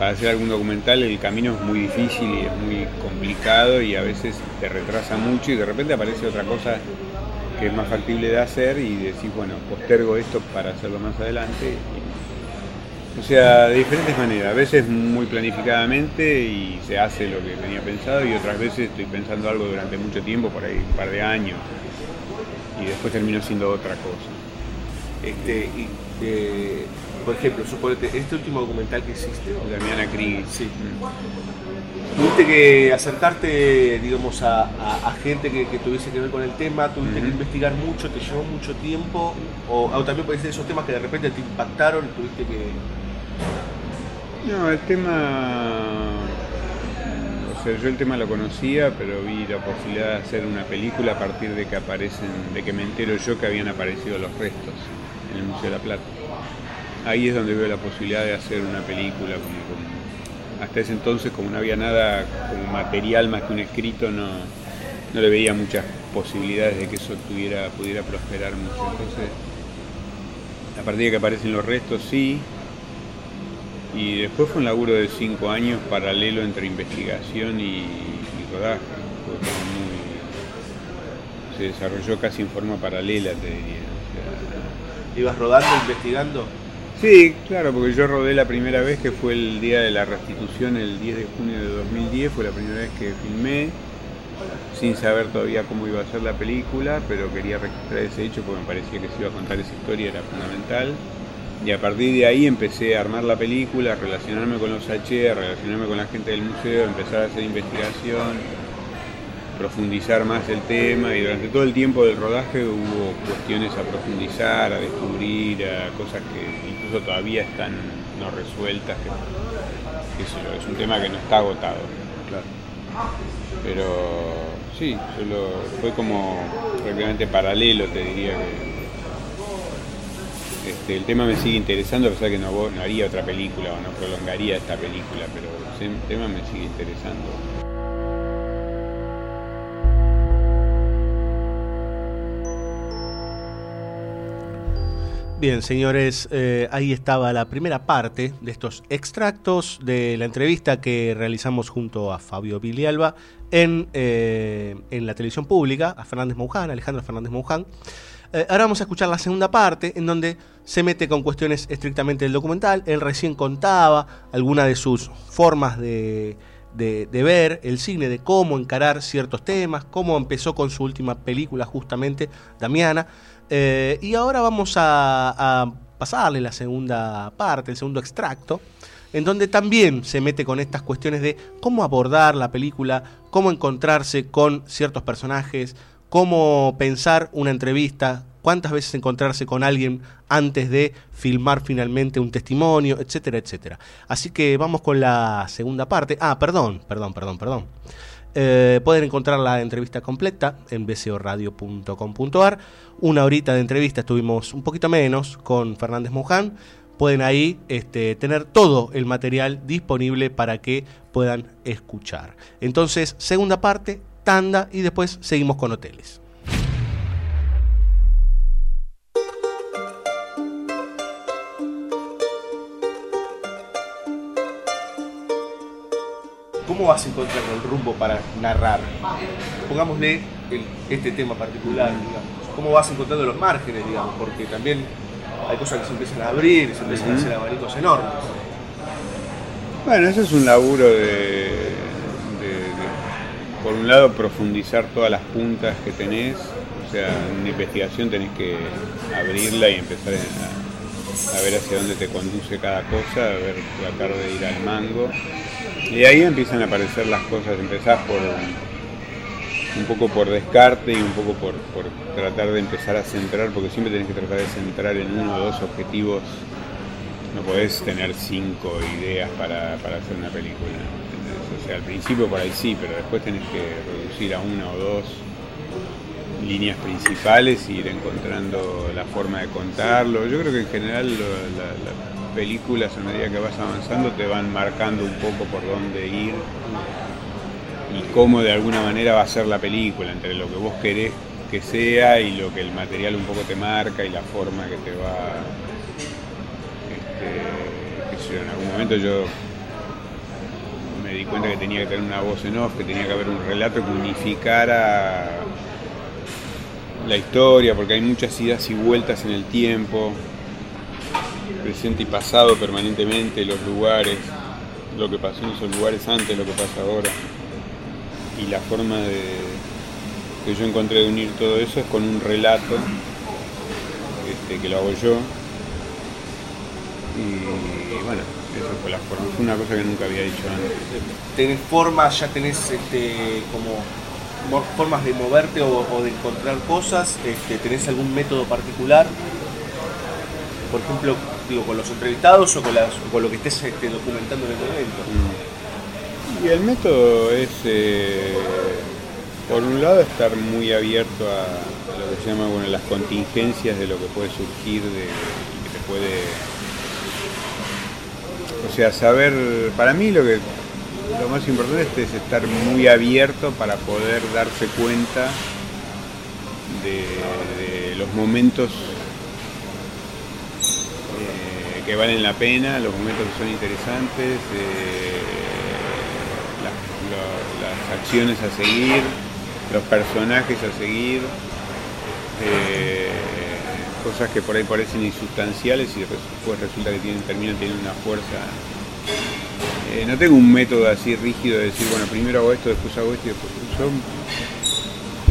para hacer algún documental el camino es muy difícil y es muy complicado y a veces te retrasa mucho y de repente aparece otra cosa que es más factible de hacer y decís, bueno, postergo esto para hacerlo más adelante. O sea, de diferentes maneras, a veces muy planificadamente y se hace lo que tenía pensado y otras veces estoy pensando algo durante mucho tiempo, por ahí un par de años, y después termino siendo otra cosa. Este, eh, por ejemplo, suponete, este último documental que hiciste, Damiana Krieg. Sí. Tuviste que acercarte, digamos, a, a- a gente que, que tuviese que ver con el tema, tuviste que investigar mucho, te llevó mucho tiempo, o, o también puede ser esos temas que de repente te impactaron y tuviste que... No, el tema, O sea, yo el tema lo conocía, pero vi la posibilidad de hacer una película a partir de que aparecen, de que me entero yo que habían aparecido los restos en el Museo de la Plata. Ahí es donde veo la posibilidad de hacer una película como, como- hasta ese entonces como no había nada como material más que un escrito no, no le veía muchas posibilidades de que eso pudiera prosperar mucho. Entonces, a partir de que aparecen los restos, sí. Y después fue un laburo de cinco años paralelo entre investigación y, y rodaje. Muy- se desarrolló casi en forma paralela, te diría. ¿Ibas rodando, investigando? Sí, claro, porque yo rodé la primera vez que fue el día de la restitución, el 10 de junio de 2010, fue la primera vez que filmé, sin saber todavía cómo iba a ser la película, pero quería registrar ese hecho porque me parecía que se iba a contar esa historia, era fundamental. Y a partir de ahí empecé a armar la película, a relacionarme con los H, a relacionarme con la gente del museo, a empezar a hacer investigación, profundizar más el tema y durante todo el tiempo del rodaje hubo cuestiones a profundizar, a descubrir, a cosas que incluso todavía están no resueltas, que, yo, es un tema que no está agotado. Pero sí, yo lo- fue como prácticamente paralelo, te diría que este, el tema me sigue interesando, a pesar que no, no haría otra película o no prolongaría esta película, pero el tema me sigue interesando. Bien, señores, eh, ahí estaba la primera parte de estos extractos de la entrevista que realizamos junto a Fabio Vilialba en, eh, en la televisión pública, a Fernández Mouján, Alejandro Fernández Mouján. Eh, ahora vamos a escuchar la segunda parte, en donde se mete con cuestiones estrictamente del documental. Él recién contaba algunas de sus formas de, de- de ver el cine, de cómo encarar ciertos temas, cómo empezó con su última película, justamente, Damiana. Eh, y ahora vamos a, a pasarle la segunda parte, el segundo extracto, en donde también se mete con estas cuestiones de cómo abordar la película, cómo encontrarse con ciertos personajes, cómo pensar una entrevista, cuántas veces encontrarse con alguien antes de filmar finalmente un testimonio, etcétera, etcétera. Así que vamos con la segunda parte. Ah, perdón, perdón, perdón, perdón. Eh, pueden encontrar la entrevista completa en bcoradio.com.ar. Una horita de entrevista estuvimos un poquito menos con Fernández Moján. Pueden ahí este, tener todo el material disponible para que puedan escuchar. Entonces, segunda parte, tanda y después seguimos con hoteles. ¿Cómo vas a encontrar el rumbo para narrar? Pongámosle el- este tema particular, digamos. ¿Cómo vas encontrando los márgenes, digamos? Porque también hay cosas que se empiezan a abrir, se empiezan a hacer abanicos enormes. Bueno, eso es un laburo de, de- de, por un lado, profundizar todas las puntas que tenés. O sea, en una investigación tenés que abrirla y empezar a, a ver hacia dónde te conduce cada cosa, a ver, tratar de ir al mango. Y ahí empiezan a aparecer las cosas, empezás por un poco por descarte y un poco por, por tratar de empezar a centrar, porque siempre tenés que tratar de centrar en uno o dos objetivos no podés tener cinco ideas para, para hacer una película. O sea, al principio por ahí sí, pero después tenés que reducir a una o dos líneas principales y ir encontrando la forma de contarlo. Yo creo que en general las películas a medida que vas avanzando te van marcando un poco por dónde ir y cómo de alguna manera va a ser la película, entre lo que vos querés que sea y lo que el material un poco te marca y la forma que te va este, en algún momento yo me di cuenta que tenía que tener una voz en off, que tenía que haber un relato que unificara la historia, porque hay muchas idas y vueltas en el tiempo, presente y pasado permanentemente, los lugares, lo que pasó en esos lugares antes, lo que pasa ahora. Y la forma de, que yo encontré de unir todo eso es con un relato este, que lo hago yo. Y bueno, eso fue la forma. Fue una cosa que nunca había dicho antes. ¿Tenés formas, ya tenés este, como mo- formas de moverte o, o de encontrar cosas? Este, ¿Tenés algún método particular? Por ejemplo, digo, con los entrevistados o con, las- con lo que estés este, documentando en el momento. Y el método es, eh, por un lado, estar muy abierto a, a lo que se llama bueno, las contingencias de lo que puede surgir de, que te puede... O sea, saber, para mí lo que lo más importante es estar muy abierto para poder darse cuenta de, los momentos eh, que valen la pena, los momentos que son interesantes, eh, las acciones a seguir, los personajes a seguir, eh, cosas que por ahí parecen insustanciales y después resulta que tienen, terminan teniendo una fuerza. Eh, no tengo un método así rígido de decir, bueno, primero hago esto, después hago esto y después. Yo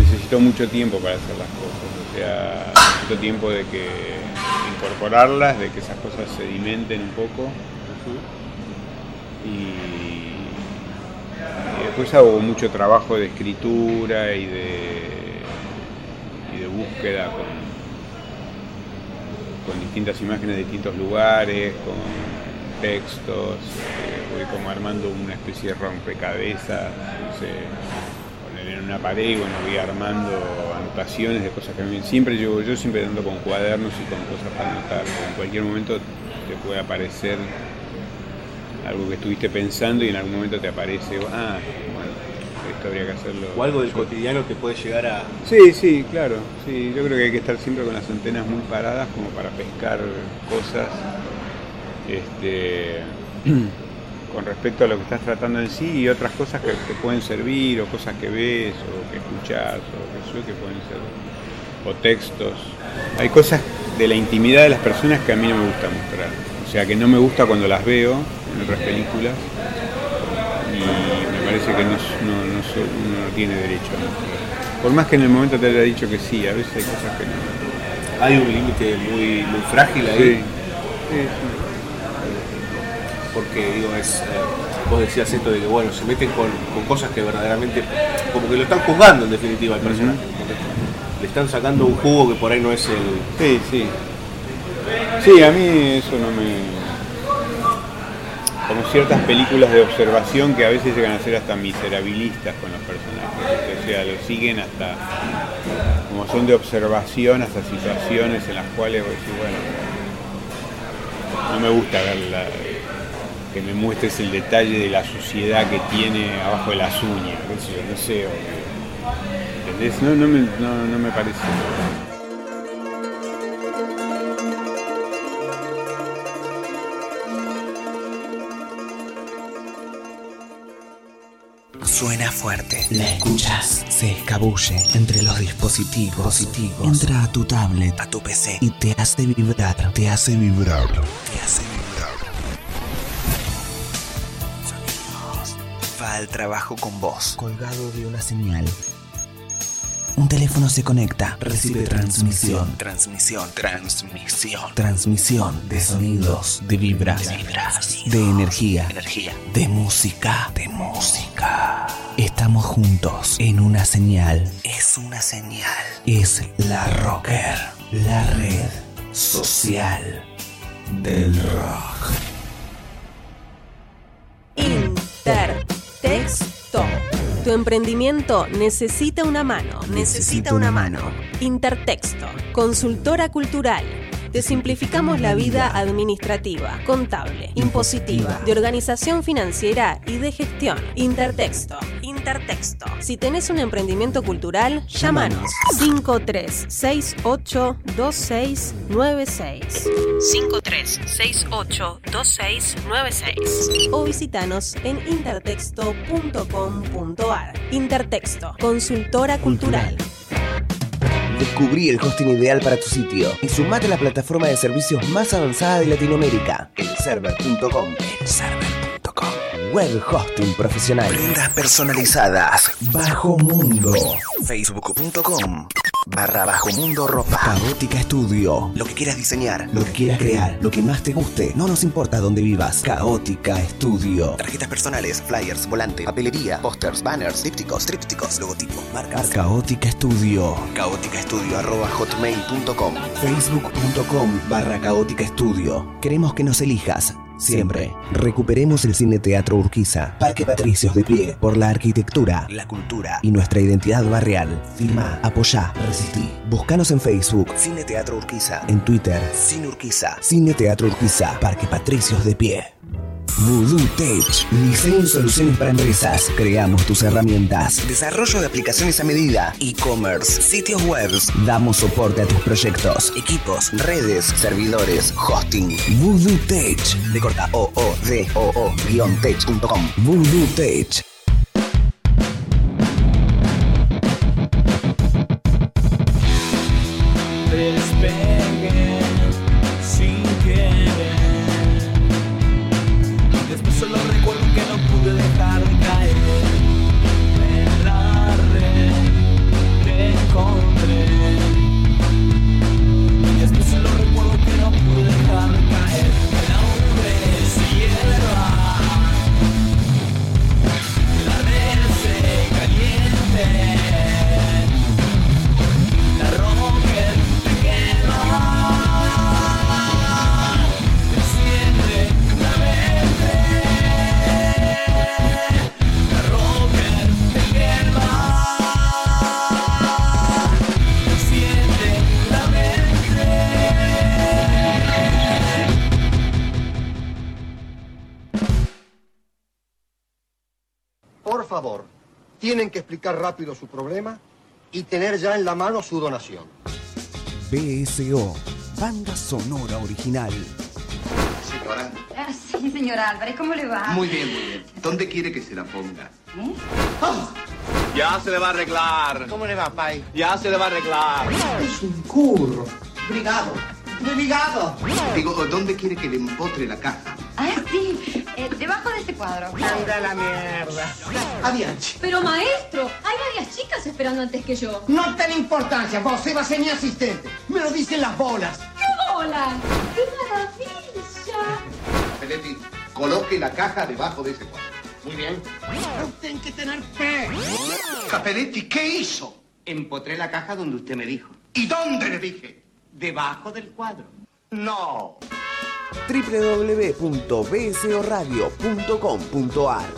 necesito mucho tiempo para hacer las cosas, o sea, necesito tiempo de que incorporarlas, de que esas cosas sedimenten un poco. Y, y después hago mucho trabajo de escritura y de, y de búsqueda con, con distintas imágenes de distintos lugares, con textos, eh, voy como armando una especie de rompecabezas, no sé, poner en una pared y bueno, voy armando anotaciones de cosas que a mí siempre yo, yo siempre ando con cuadernos y con cosas para anotar, en cualquier momento te puede aparecer algo que estuviste pensando y en algún momento te aparece, ah, bueno, esto habría que hacerlo. O algo del cotidiano que puede llegar a. Sí, sí, claro. Sí, yo creo que hay que estar siempre con las antenas muy paradas como para pescar cosas este, con respecto a lo que estás tratando en sí y otras cosas que te pueden servir o cosas que ves o que escuchás o que que pueden ser o textos. Hay cosas de la intimidad de las personas que a mí no me gusta mostrar. O sea, que no me gusta cuando las veo en otras películas y me parece que no, no- no tiene derecho a mostrar. Por más que en el momento te haya dicho que sí, a veces hay cosas que no. Hay un límite muy, muy frágil ahí. Sí. Sí, Porque, digo, es. eh, vos decías esto de que, bueno, se meten con, con cosas que verdaderamente. Como que lo están juzgando en definitiva al personaje. Que Le están sacando un jugo que por ahí no es el. Sí, sí. Sí, a mí eso no me. Como ciertas películas de observación que a veces llegan a ser hasta miserabilistas con los personajes. O sea, lo siguen hasta. Como son de observación, hasta situaciones en las cuales vos decís, bueno. No me gusta ver la- que me muestres el detalle de la suciedad que tiene abajo de las uñas, qué sé yo, no sé. o- ¿Entendés? No, no, me, no, no me parece. Suena fuerte. La escuchas. Se escabulle entre los dispositivos. Positivos. Entra a tu tablet, a tu PC y te hace vibrar. Te hace vibrar. Te hace vibrar. Al trabajo con vos. Colgado de una señal. Un teléfono se conecta, recibe transmisión, transmisión, transmisión, transmisión de sonidos, de vibras, de energía, energía, de música, de música. Estamos juntos en una señal. Es una señal. Es la rocker, la red social del rock. Intertexto. Tu emprendimiento necesita una mano. Necesita una mano. Intertexto. Consultora cultural. Te simplificamos la vida administrativa, contable, impositiva, de organización financiera y de gestión. Intertexto. Intertexto. Si tenés un emprendimiento cultural, llámanos. 53682696. 53682696. O visitanos en intertexto.com.ar. Intertexto, consultora cultural. Descubrí el hosting ideal para tu sitio y sumate a la plataforma de servicios más avanzada de Latinoamérica, elserver.com. Elserver.com. Web hosting profesional. Prendas personalizadas. Bajo Mundo. Facebook.com. Barra Bajo Mundo Ropa. Caótica Estudio. Lo que quieras diseñar, lo que quieras crear, lo que más te guste. No nos importa dónde vivas. Caótica Estudio. Tarjetas personales, flyers, volante, papelería, pósters, banners, dípticos, trípticos, logotipos, marcas. Caótica Estudio. Caótica Estudio arroba hotmail.com. Facebook.com barra Caótica Estudio. Queremos que nos elijas. Siempre. Recuperemos el Cine Teatro Urquiza. Parque Patricios de pie. Por la arquitectura, la cultura y nuestra identidad barrial. Firma, apoyá, resistí. Búscanos en Facebook. Cine Teatro Urquiza. En Twitter. Cine Urquiza. Cine Teatro Urquiza. Parque Patricios de pie. Voodoo Tech. Diseño y soluciones para empresas. Creamos tus herramientas. Desarrollo de aplicaciones a medida. E-commerce. Sitios web. Damos soporte a tus proyectos. Equipos. Redes. Servidores. Hosting. Voodoo Tech. De corta o o d o o guion tech.com. Voodoo Tech. Tienen que explicar rápido su problema y tener ya en la mano su donación. BSO, banda sonora original. Señora, Ah, sí, señor Álvarez, ¿cómo le va? muy bien, muy bien. ¿Dónde quiere que se la ponga? ¿Eh? Ya se le va a arreglar. ¿Cómo le va, Pai? Ya se le va a arreglar. Es un curro. Brigado. Brigado. Digo, ¿dónde quiere que le empotre la caja? Ah, sí, eh, debajo de ese cuadro. Anda la mierda. Adiante. Pero maestro, hay varias chicas esperando antes que yo. No ten importancia, vos vas a ser mi asistente. Me lo dicen las bolas. ¡Qué bola! ¡Qué maravilla! Peletti, coloque la caja debajo de ese cuadro. Muy bien. Pero tienen que tener fe. Capelletti, ¿qué hizo? Empotré la caja donde usted me dijo. ¿Y dónde le dije? Debajo del cuadro. No. www.bsoradio.com.ar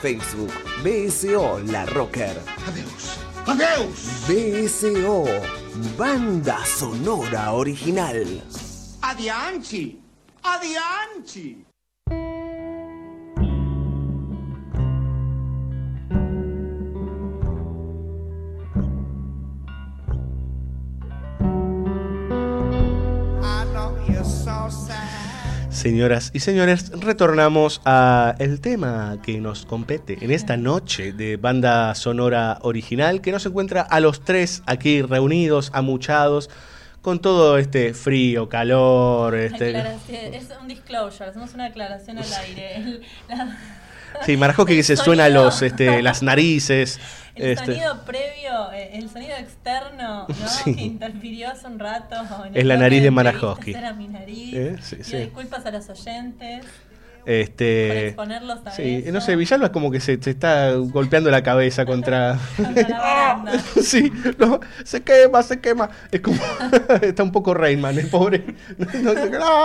Facebook BSO La Rocker. Adiós. Adiós. BSO Banda Sonora Original. Adianchi. Adianchi. Señoras y señores, retornamos a el tema que nos compete en esta noche de banda sonora original que nos encuentra a los tres aquí reunidos, amuchados, con todo este frío, calor, este... Es un disclosure, hacemos una aclaración al aire. La- Sí, Marajoki que se suena los, este, las narices. El este, sonido previo, eh, el sonido externo, ¿no? Sí. Que interfirió hace un rato. en Es la nariz de Marajowski. Era mi nariz. Eh, sí. disculpas a los oyentes. Este, a sí, eso. no sé, Villalba es como que se, se está golpeando la cabeza contra. sí, no, se quema, se quema. Es como. está un poco Rainman, el pobre. No,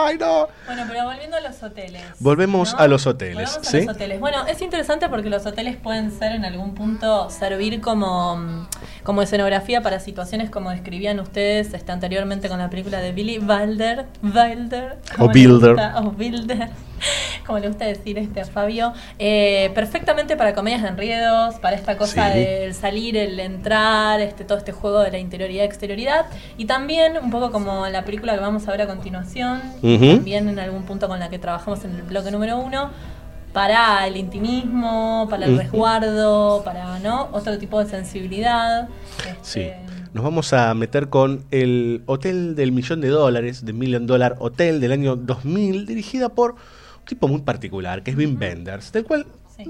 ¡Ay, no! Bueno, pero volviendo a los hoteles. Volvemos ¿no? a los hoteles. Volvemos a ¿sí? los hoteles. Bueno, es interesante porque los hoteles pueden ser en algún punto servir como, como escenografía para situaciones como describían ustedes este, anteriormente con la película de Billy Wilder. Wilder O Builder. o Builder, como le gusta decir este a Fabio. Eh, perfectamente para comedias de enredos, para esta cosa Sí. del salir, el entrar, este, todo este juego de la interioridad, exterioridad. Y también un poco como la película que vamos a ver a continuación, también en algún punto con la que trabajamos en el bloque número uno, para el intimismo, para el resguardo, para ¿no? otro tipo de sensibilidad. Sí. Nos vamos a meter con el Hotel del Millón de Dólares, de Million Dollar Hotel del año 2000, dirigida por tipo muy particular, que es Wim Wenders, del cual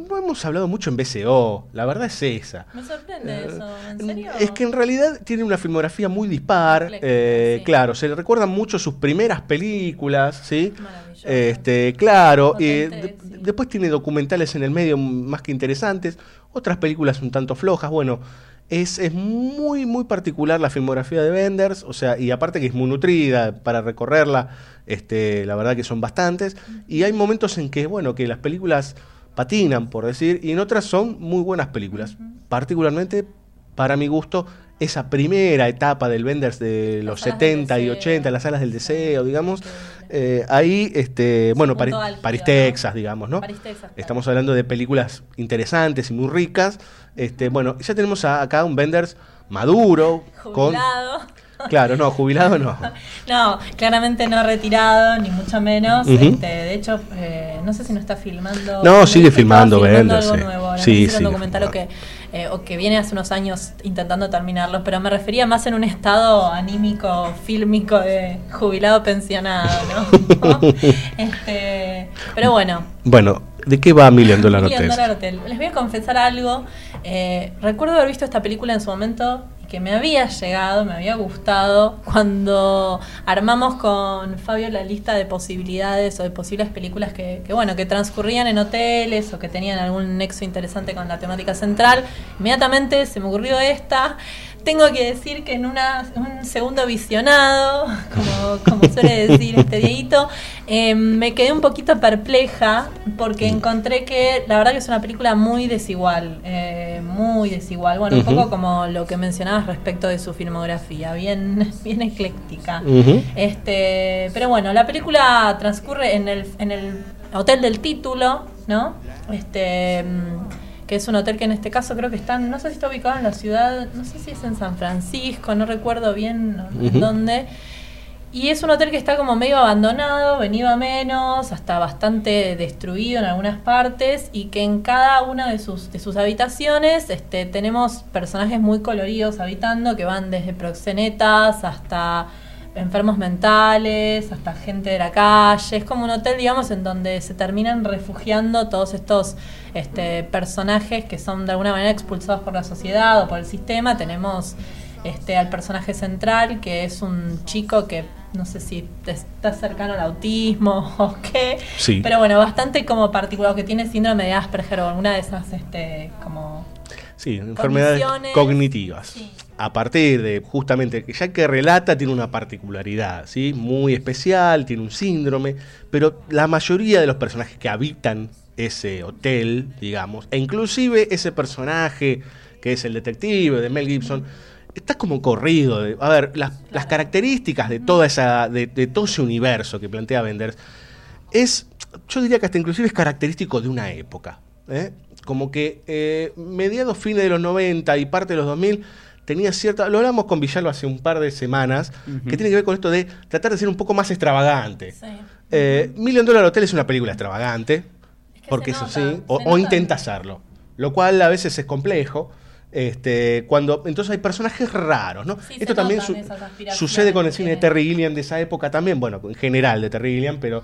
no hemos hablado mucho en BCO, la verdad es esa. Me sorprende eso, ¿en serio? Es que en realidad tiene una filmografía muy dispar. Eh, Claro, se le recuerdan mucho sus primeras películas, ¿sí? Este, claro. eh, de- después tiene documentales en el medio más que interesantes. Otras películas un tanto flojas. Bueno, Es, es muy, muy particular la filmografía de Benders, o sea, y aparte que es muy nutrida para recorrerla, este, la verdad que son bastantes. Y hay momentos en que, bueno, que las películas patinan, por decir, y en otras son muy buenas películas. Particularmente, para mi gusto, esa primera etapa del Benders de los salas del 70 y deseo. 80, las salas del deseo, digamos. eh, ahí, este, bueno, punto Pari- álgido, París, ¿no? Texas, digamos, ¿no? París, Texas, claro. Estamos hablando de películas interesantes y muy ricas. Este, bueno, ya tenemos a- acá un Benders maduro, con... Jubilado. Claro, no, jubilado no. No, claramente no retirado, ni mucho menos. Ujú. este, de hecho, eh, no sé si no está filmando. No, sigue filmando Benders, algo sí. nuevo ahora, Sí, no sé si era un documental o que, eh, o que viene hace unos años intentando terminarlo, pero me refería más en un estado anímico, fílmico de jubilado pensionado, ¿no? este, pero bueno, Bueno, ¿de qué va Million Dollar Million Hotel? Dollar Hotel. Les voy a confesar algo. Eh, recuerdo haber visto esta película en su momento y que me había llegado, me había gustado cuando armamos con Fabio la lista de posibilidades o de posibles películas que, que, bueno, que transcurrían en hoteles o que tenían algún nexo interesante con la temática central. Inmediatamente se me ocurrió esta. Tengo que decir que en una, un segundo visionado, como, como suele decir este Dieguito, eh, me quedé un poquito perpleja porque encontré que la verdad que es una película muy desigual, eh, muy desigual. Bueno, un poco como lo que mencionabas respecto de su filmografía, bien, bien ecléctica. Este, pero bueno, la película transcurre en el, en el hotel del título, ¿no? Este, mm, que es un hotel que en este caso creo que está, no sé si está ubicado en la ciudad, no sé si es en San Francisco, no recuerdo bien dónde. Y es un hotel que está como medio abandonado, venido a menos, hasta bastante destruido en algunas partes, y que en cada una de sus, de sus habitaciones este, tenemos personajes muy coloridos habitando, que van desde proxenetas hasta enfermos mentales, hasta gente de la calle. Es como un hotel, digamos, en donde se terminan refugiando todos estos este, personajes que son de alguna manera expulsados por la sociedad o por el sistema. Tenemos este, al personaje central, que es un chico que no sé si está cercano al autismo o qué, Sí. pero bueno, bastante como particular, que tiene síndrome de Asperger o alguna de esas este, como Sí, enfermedades cognitivas. A partir de justamente que ya que relata tiene una particularidad, ¿sí? Muy especial, tiene un síndrome, pero la mayoría de los personajes que habitan ese hotel, digamos, e inclusive ese personaje que es el detective de Mel Gibson, está como corrido. de- a ver, las, las características de toda esa, de, de todo ese universo que plantea Benders es, yo diría que hasta inclusive es característico de una época. ¿eh? Como que eh, mediados, fines de los 90 y parte de los 2000 tenía cierta... Lo hablamos con Villalba hace un par de semanas, que tiene que ver con esto de tratar de ser un poco más extravagante. Eh, Million Dollar Hotel es una película extravagante, porque eso sí, o, o intenta hacerlo, lo cual a veces es complejo. Este, cuando entonces hay personajes raros, ¿no? Sí, Esto también su- sucede con el cine de. Terry Gilliam de esa época también, bueno, en general de Terry Gilliam, pero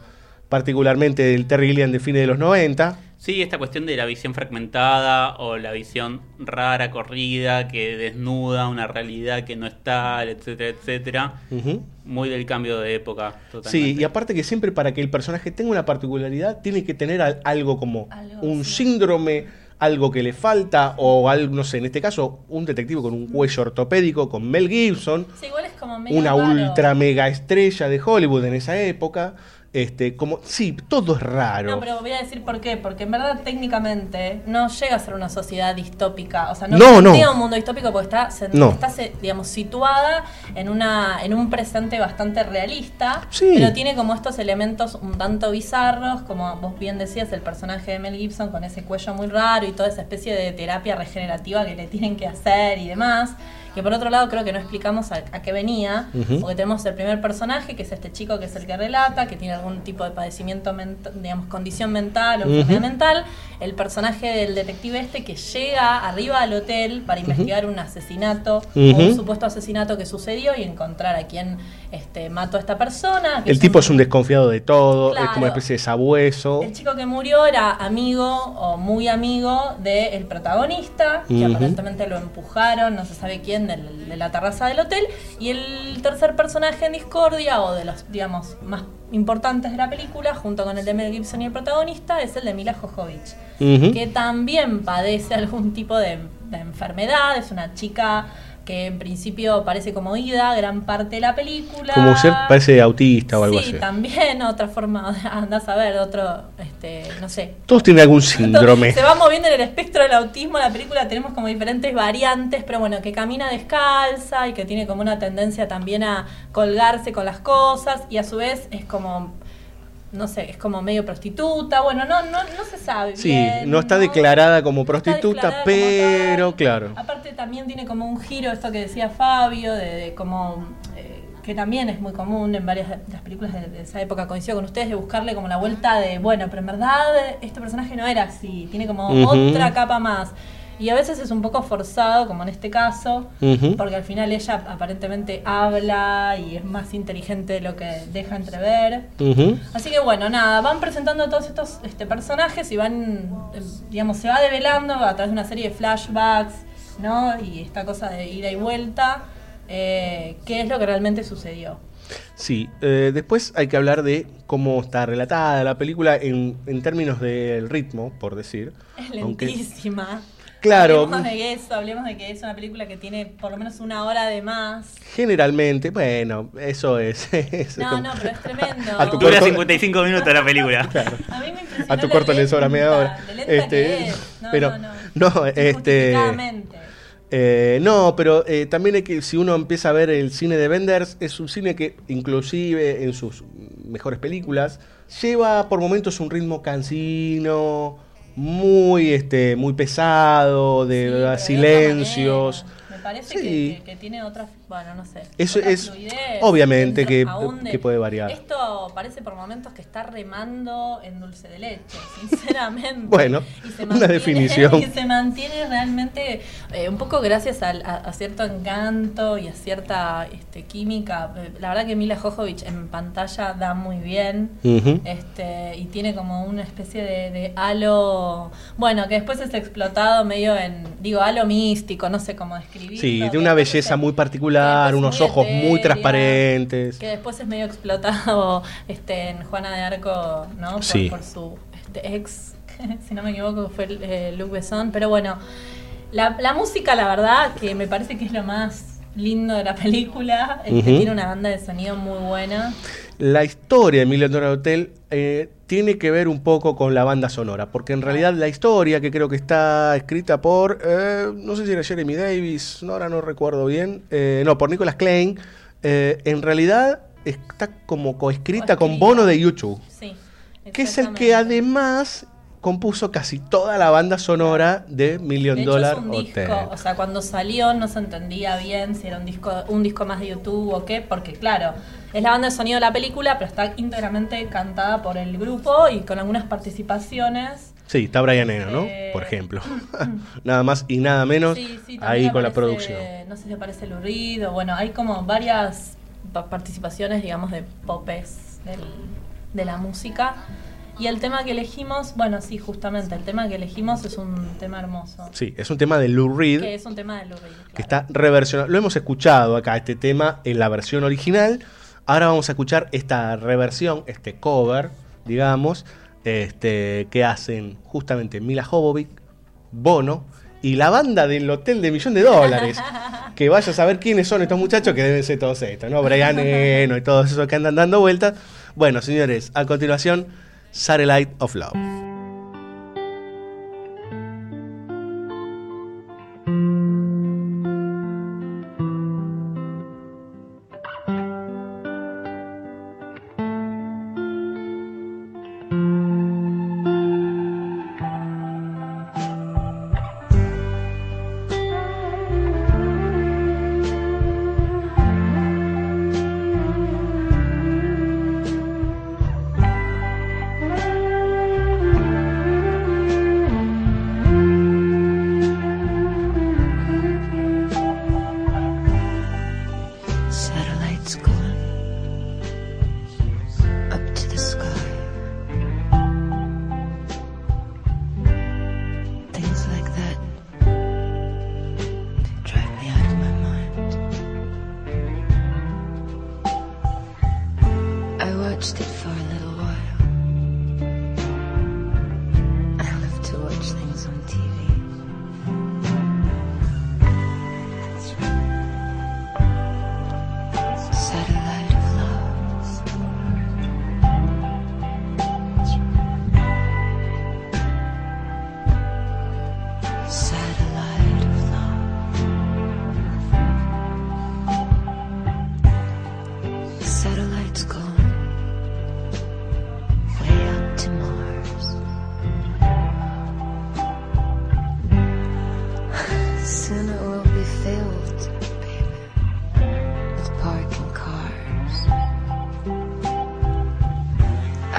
particularmente del Terry Gilliam de fines de los 90. Sí, esta cuestión de la visión fragmentada o la visión rara, corrida, que desnuda una realidad que no está, etcétera, etcétera. Ujú. Muy del cambio de época. Sí, Totalmente. y aparte que siempre para que el personaje tenga una particularidad, tiene que tener al- algo como un síndrome, algo que le falta, o algo, no sé, en este caso, un detective con un cuello ortopédico, con Mel Gibson, Sí, igual es como una raro. ultra mega estrella de Hollywood en esa época. Este, como, sí, todo es raro. No, pero voy a decir por qué. Porque en verdad, técnicamente, no llega a ser una sociedad distópica. O sea, no, No, un mundo distópico porque está, se- No. está digamos, situada en, una, en un presente bastante realista. Sí. Pero tiene como estos elementos un tanto bizarros. Como vos bien decías, el personaje de Mel Gibson con ese cuello muy raro y toda esa especie de terapia regenerativa que le tienen que hacer y demás. Que por otro lado creo que no explicamos a, a qué venía, porque tenemos el primer personaje, que es este chico que es el que relata, que tiene algún tipo de padecimiento, mental, digamos, condición mental o enfermedad mental. El personaje del detective este que llega arriba al hotel para investigar un asesinato o un supuesto asesinato que sucedió y encontrar a quién este, mato a esta persona. que El tipo un- es un desconfiado de todo, es como una especie de sabueso. El chico que murió era amigo o muy amigo del protagonista, que aparentemente lo empujaron, no se sabe quién, del- de la terraza del hotel. Y el tercer personaje en discordia, o de los, digamos, más importantes de la película, junto con el de Mel Gibson y el protagonista, es el de Mila Jovovich, Ujú. que también padece algún tipo de, de enfermedad. Es una chica que en principio parece como ida gran parte de la película. Como ser, parece autista o algo Sí, así. también otra forma, andás a ver, otro, este, no sé. Todos tienen algún síndrome. Se va moviendo en el espectro del autismo, la película tenemos como diferentes variantes, pero bueno, que camina descalza y que tiene como una tendencia también a colgarse con las cosas y a su vez es como, no sé, es como medio prostituta, bueno, no, no, no se sabe Sí, bien. no está declarada como prostituta, declarada como pero claro. Aparte también tiene como un giro, esto que decía Fabio, de, de como eh, que también es muy común en varias de las películas de, de esa época, coincido con ustedes, de buscarle como la vuelta de, bueno, pero en verdad este personaje no era así, tiene como otra capa más. Y a veces es un poco forzado, como en este caso, porque al final ella aparentemente habla y es más inteligente de lo que deja entrever. Así que bueno, nada, van presentando todos estos este, personajes y van, eh, digamos, se va develando a través de una serie de flashbacks, ¿no? Y esta cosa de ida y vuelta, eh, qué es lo que realmente sucedió. Sí, eh, después hay que hablar de cómo está relatada la película en, en términos del ritmo, por decir. Es Aunque- lentísima. Claro. Hablemos de eso, hablemos de que es una película que tiene por lo menos una hora de más. Generalmente, bueno, eso es. es No, como- no, pero es tremendo. A tu Dura corto- 55 minutos la película. A mí me impresionó A tu corto le sobra media hora. Este, que es. No, pero, no, no, no. este. Eh, no, pero eh, también hay que, si uno empieza a ver el cine de Benders, es un cine que inclusive en sus mejores películas lleva por momentos un ritmo cansino, muy este, muy pesado, de Sí, silencios. Me parece Sí. que, que- que tiene otra, bueno, no sé. Eso es fluidez, obviamente que, que puede variar. Esto parece por momentos que está remando en dulce de leche, sinceramente. Bueno, Y se una mantiene- definición. Y se mantiene realmente eh, un poco gracias a, a cierto encanto y a cierta este, química. Eh, La verdad que Mila Jovovich en pantalla da muy bien. Este, y tiene como una especie de, de halo, bueno, que después es explotado medio en, digo, halo místico, no sé cómo describirlo. Sí, de una belleza muy particular, unos ojos muy transparentes. Que después es medio explotado este, en Juana de Arco, ¿no? Por, Sí. por su este, ex, si no me equivoco, fue eh, Luc Besson. Pero bueno, la, la música, la verdad, que me parece que es lo más lindo de la película. Tiene una banda de sonido muy buena. La historia de Million Dollar Hotel eh, tiene que ver un poco con la banda sonora, porque en realidad la historia, que creo que está escrita por, eh, no sé si era Jeremy Davis, no, ahora no recuerdo bien, eh, no, por Nicholas Klein, en realidad está como coescrita con Bono de YouTube, Sí. que es el que además compuso casi toda la banda sonora de Million De hecho, Dollar es un Hotel. disco, o sea, cuando salió no se entendía bien si era un disco, un disco más de YouTube o qué, porque claro, es la banda de sonido de la película, pero está íntegramente cantada por el grupo y con algunas participaciones. Sí, está Brian Eno, ¿no? Eh, Por ejemplo. nada más y nada menos Sí, sí, ahí con la producción. No sé si aparece Lou Reed o bueno, hay como varias pa- participaciones, digamos, de popes del- de la música. Y el tema que elegimos, bueno, sí, justamente, el tema que elegimos es un tema hermoso. Sí, es un tema de Lou Reed. Que es un tema de Lou Reed. que está reversionado. Lo hemos escuchado acá, este tema en la versión original. Ahora vamos a escuchar esta reversión, este cover, digamos, este, que hacen justamente Mila Jovovich, Bono y la banda del Hotel de Millón de Dólares. que vaya a saber quiénes son estos muchachos que deben ser todos estos, ¿no? Brian Eno y todos esos que andan dando vueltas. Bueno, señores, a continuación, Satellite of Love.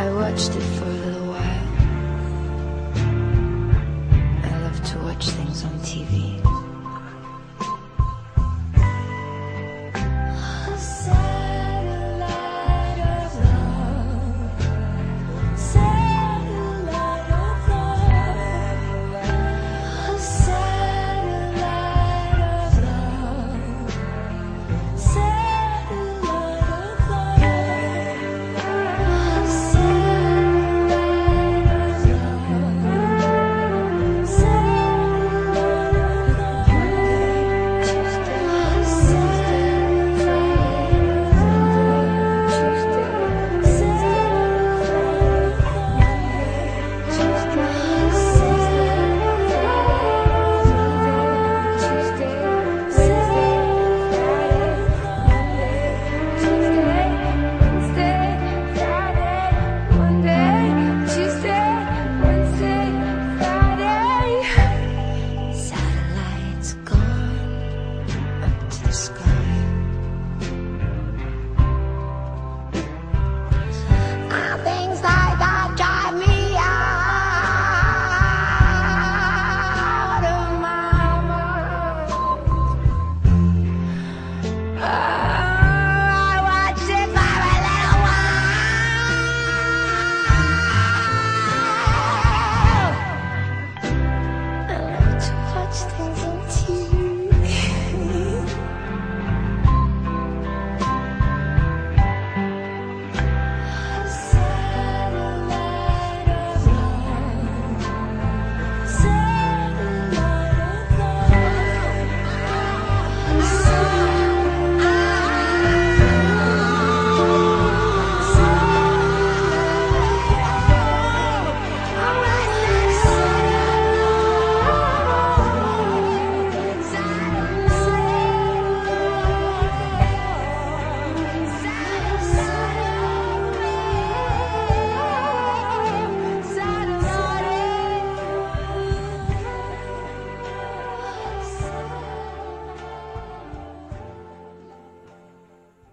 I watched it for the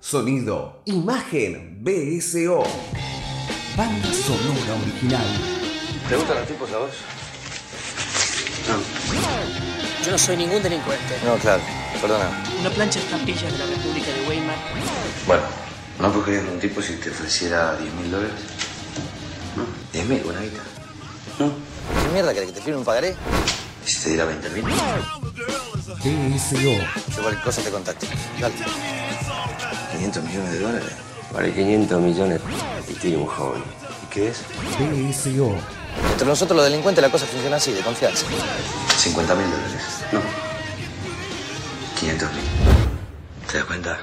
Sonido, imagen, BSO. Banda sonora original. ¿Te gustan los tipos a vos? Yo no soy ningún delincuente. No, claro, perdona. Una plancha estampillas de la República de Weimar. Bueno, ¿no cogerías un tipo si te ofreciera 10 mil dólares? ¿No? 10 mil, buena guita. ¿No? ¿Qué mierda querés que te firme un pagaré? ¿Y si te diera 20 mil? BSO. Yo cualquier cosa te contacto. Dale. 500 millones de dólares. Vale 500 millones y tiene un joven. ¿Y qué es? BSO. Entre nosotros los delincuentes la cosa funciona así, de confianza. 50 mil dólares. No. 500 mil. ¿Te das cuenta?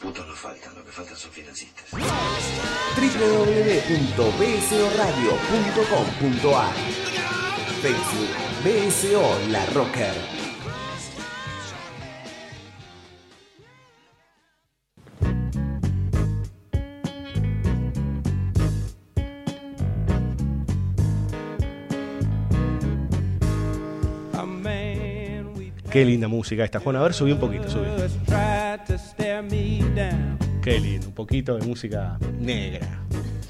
Putos no faltan, lo que faltan son financistas. www.bsoradio.com.ar Facebook BSO La Rocker. Qué linda música esta, Juan. A ver, subí un poquito, subí. Qué lindo, un poquito de música negra.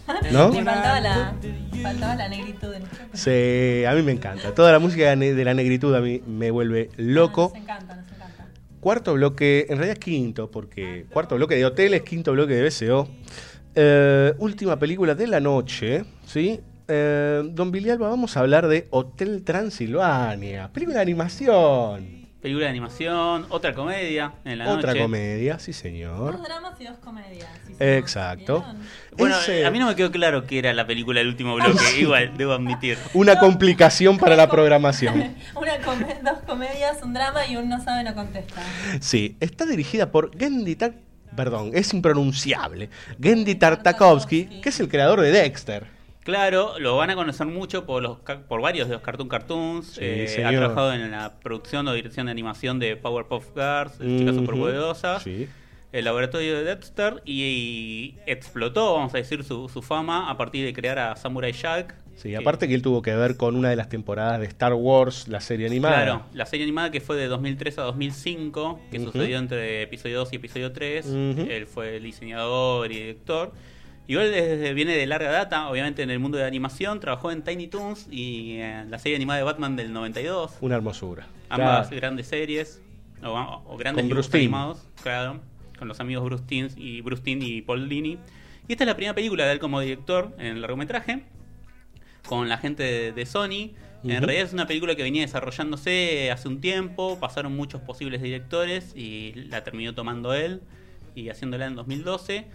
¿No? Le faltaba la, faltaba la negritud. en- Sí, a mí me encanta. Toda la música de la negritud a mí me vuelve loco. Nos encanta, nos encanta. Cuarto bloque, en realidad quinto, porque cuarto bloque de hoteles, quinto bloque de BCO. Eh, última película de la noche, ¿sí? Eh, Don Villalba, vamos a hablar de Hotel Transilvania, película de animación. Película de animación, otra comedia en la Otra noche. comedia, sí señor. Dos dramas y dos comedias. sí. Exacto. Bueno, Ese- a mí no me quedó claro que era la película del último bloque, igual, debo admitir. Una complicación para la programación. Una come- dos comedias, un drama y un no sabe no contesta. Sí, está dirigida por Gendy Tar- Perdón, es impronunciable. Gendy Tartakovsky, que es el creador de Dexter. Claro, lo van a conocer mucho por los por varios de los Cartoon Cartoons. Sí, Eh, ha trabajado en la producción o dirección de animación de Powerpuff Girls, de Chicas Ujú, Superpoderosas, sí. el laboratorio de Dexter y, y explotó, vamos a decir, su, su fama a partir de crear a Samurai Jack. Sí, aparte que él tuvo que ver con una de las temporadas de Star Wars, la serie animada. Claro, la serie animada que fue de 2003 a 2005, que sucedió entre episodio 2 y episodio 3. Ujú. Él fue el diseñador y director. Igual desde- viene de larga data, obviamente en el mundo de la animación, trabajó en Tiny Toons y en la serie animada de Batman del 92. Una hermosura. Ambas Claro. grandes series, o, o grandes Con dibujos animados, claro, con los amigos Bruce y, Bruce y Paul Dini. Y esta es la primera película de él como director en el largometraje, con la gente de, de Sony. En realidad es una película que venía desarrollándose hace un tiempo, pasaron muchos posibles directores y la terminó tomando él y haciéndola en 2012.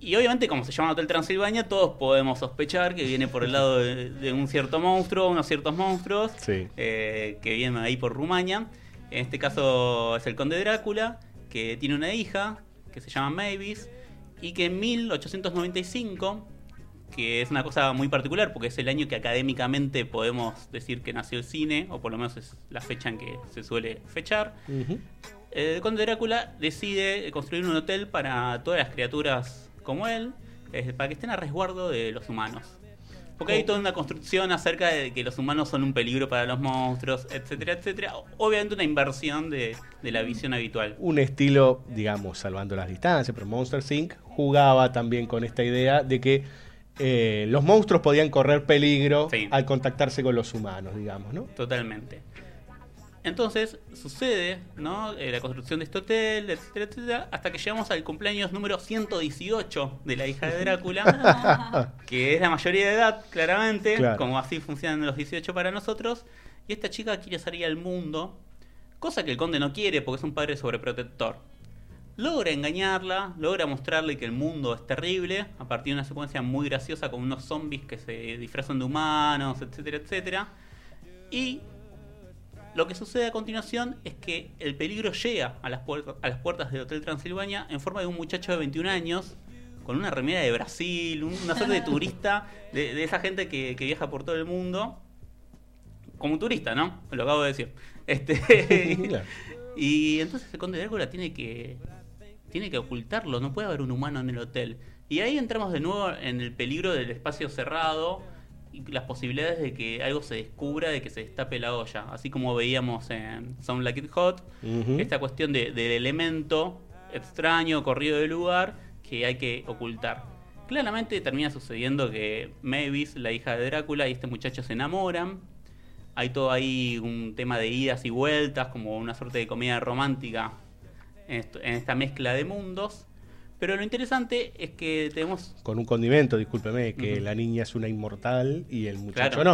Y obviamente, como se llama Hotel Transilvania, todos podemos sospechar que viene por el lado de, de un cierto monstruo, unos ciertos monstruos Sí. eh, que vienen ahí por Rumania. En este caso es el conde Drácula, que tiene una hija que se llama Mavis y que en 1895, que es una cosa muy particular porque es el año que académicamente podemos decir que nació el cine, o por lo menos es la fecha en que se suele fechar, Ujú. el conde Drácula decide construir un hotel para todas las criaturas como él, eh, para que estén a resguardo de los humanos. Porque hay toda una construcción acerca de que los humanos son un peligro para los monstruos, etcétera, etcétera. Obviamente una inversión de, de la visión habitual. Un estilo, digamos, salvando las distancias, pero Monster Inc. jugaba también con esta idea de que eh, los monstruos podían correr peligro al contactarse con los humanos, digamos, ¿no? Totalmente. Entonces sucede, ¿no? Eh, la construcción de este hotel, etcétera, etcétera, hasta que llegamos al cumpleaños número 118 de la hija de Drácula, que es la mayoría de edad, claramente, Claro. como así funcionan los 18 para nosotros. Y esta chica quiere salir al mundo, cosa que el conde no quiere porque es un padre sobreprotector. Logra engañarla, logra mostrarle que el mundo es terrible a partir de una secuencia muy graciosa con unos zombies que se disfrazan de humanos, etcétera, etcétera. Y lo que sucede a continuación es que el peligro llega a las, puertas a las puertas del Hotel Transilvania en forma de un muchacho de 21 años con una remera de Brasil, un- una suerte de turista, de, de esa gente que, que viaja por todo el mundo. Como turista, ¿no? Lo acabo de decir. Este, y entonces el conde Drácula tiene que tiene que ocultarlo, no puede haber un humano en el hotel. Y ahí entramos de nuevo en el peligro del espacio cerrado las posibilidades de que algo se descubra, de que se destape la olla. Así como veíamos en Sound Like It Hot, esta cuestión de- del elemento extraño, corrido del lugar, que hay que ocultar. Claramente termina sucediendo que Mavis, la hija de Drácula, y este muchacho se enamoran. Hay todo ahí un tema de idas y vueltas, como una suerte de comedia romántica en esta mezcla de mundos. Pero lo interesante es que tenemos Con un condimento, discúlpeme, que la niña es una inmortal y el muchacho Claro.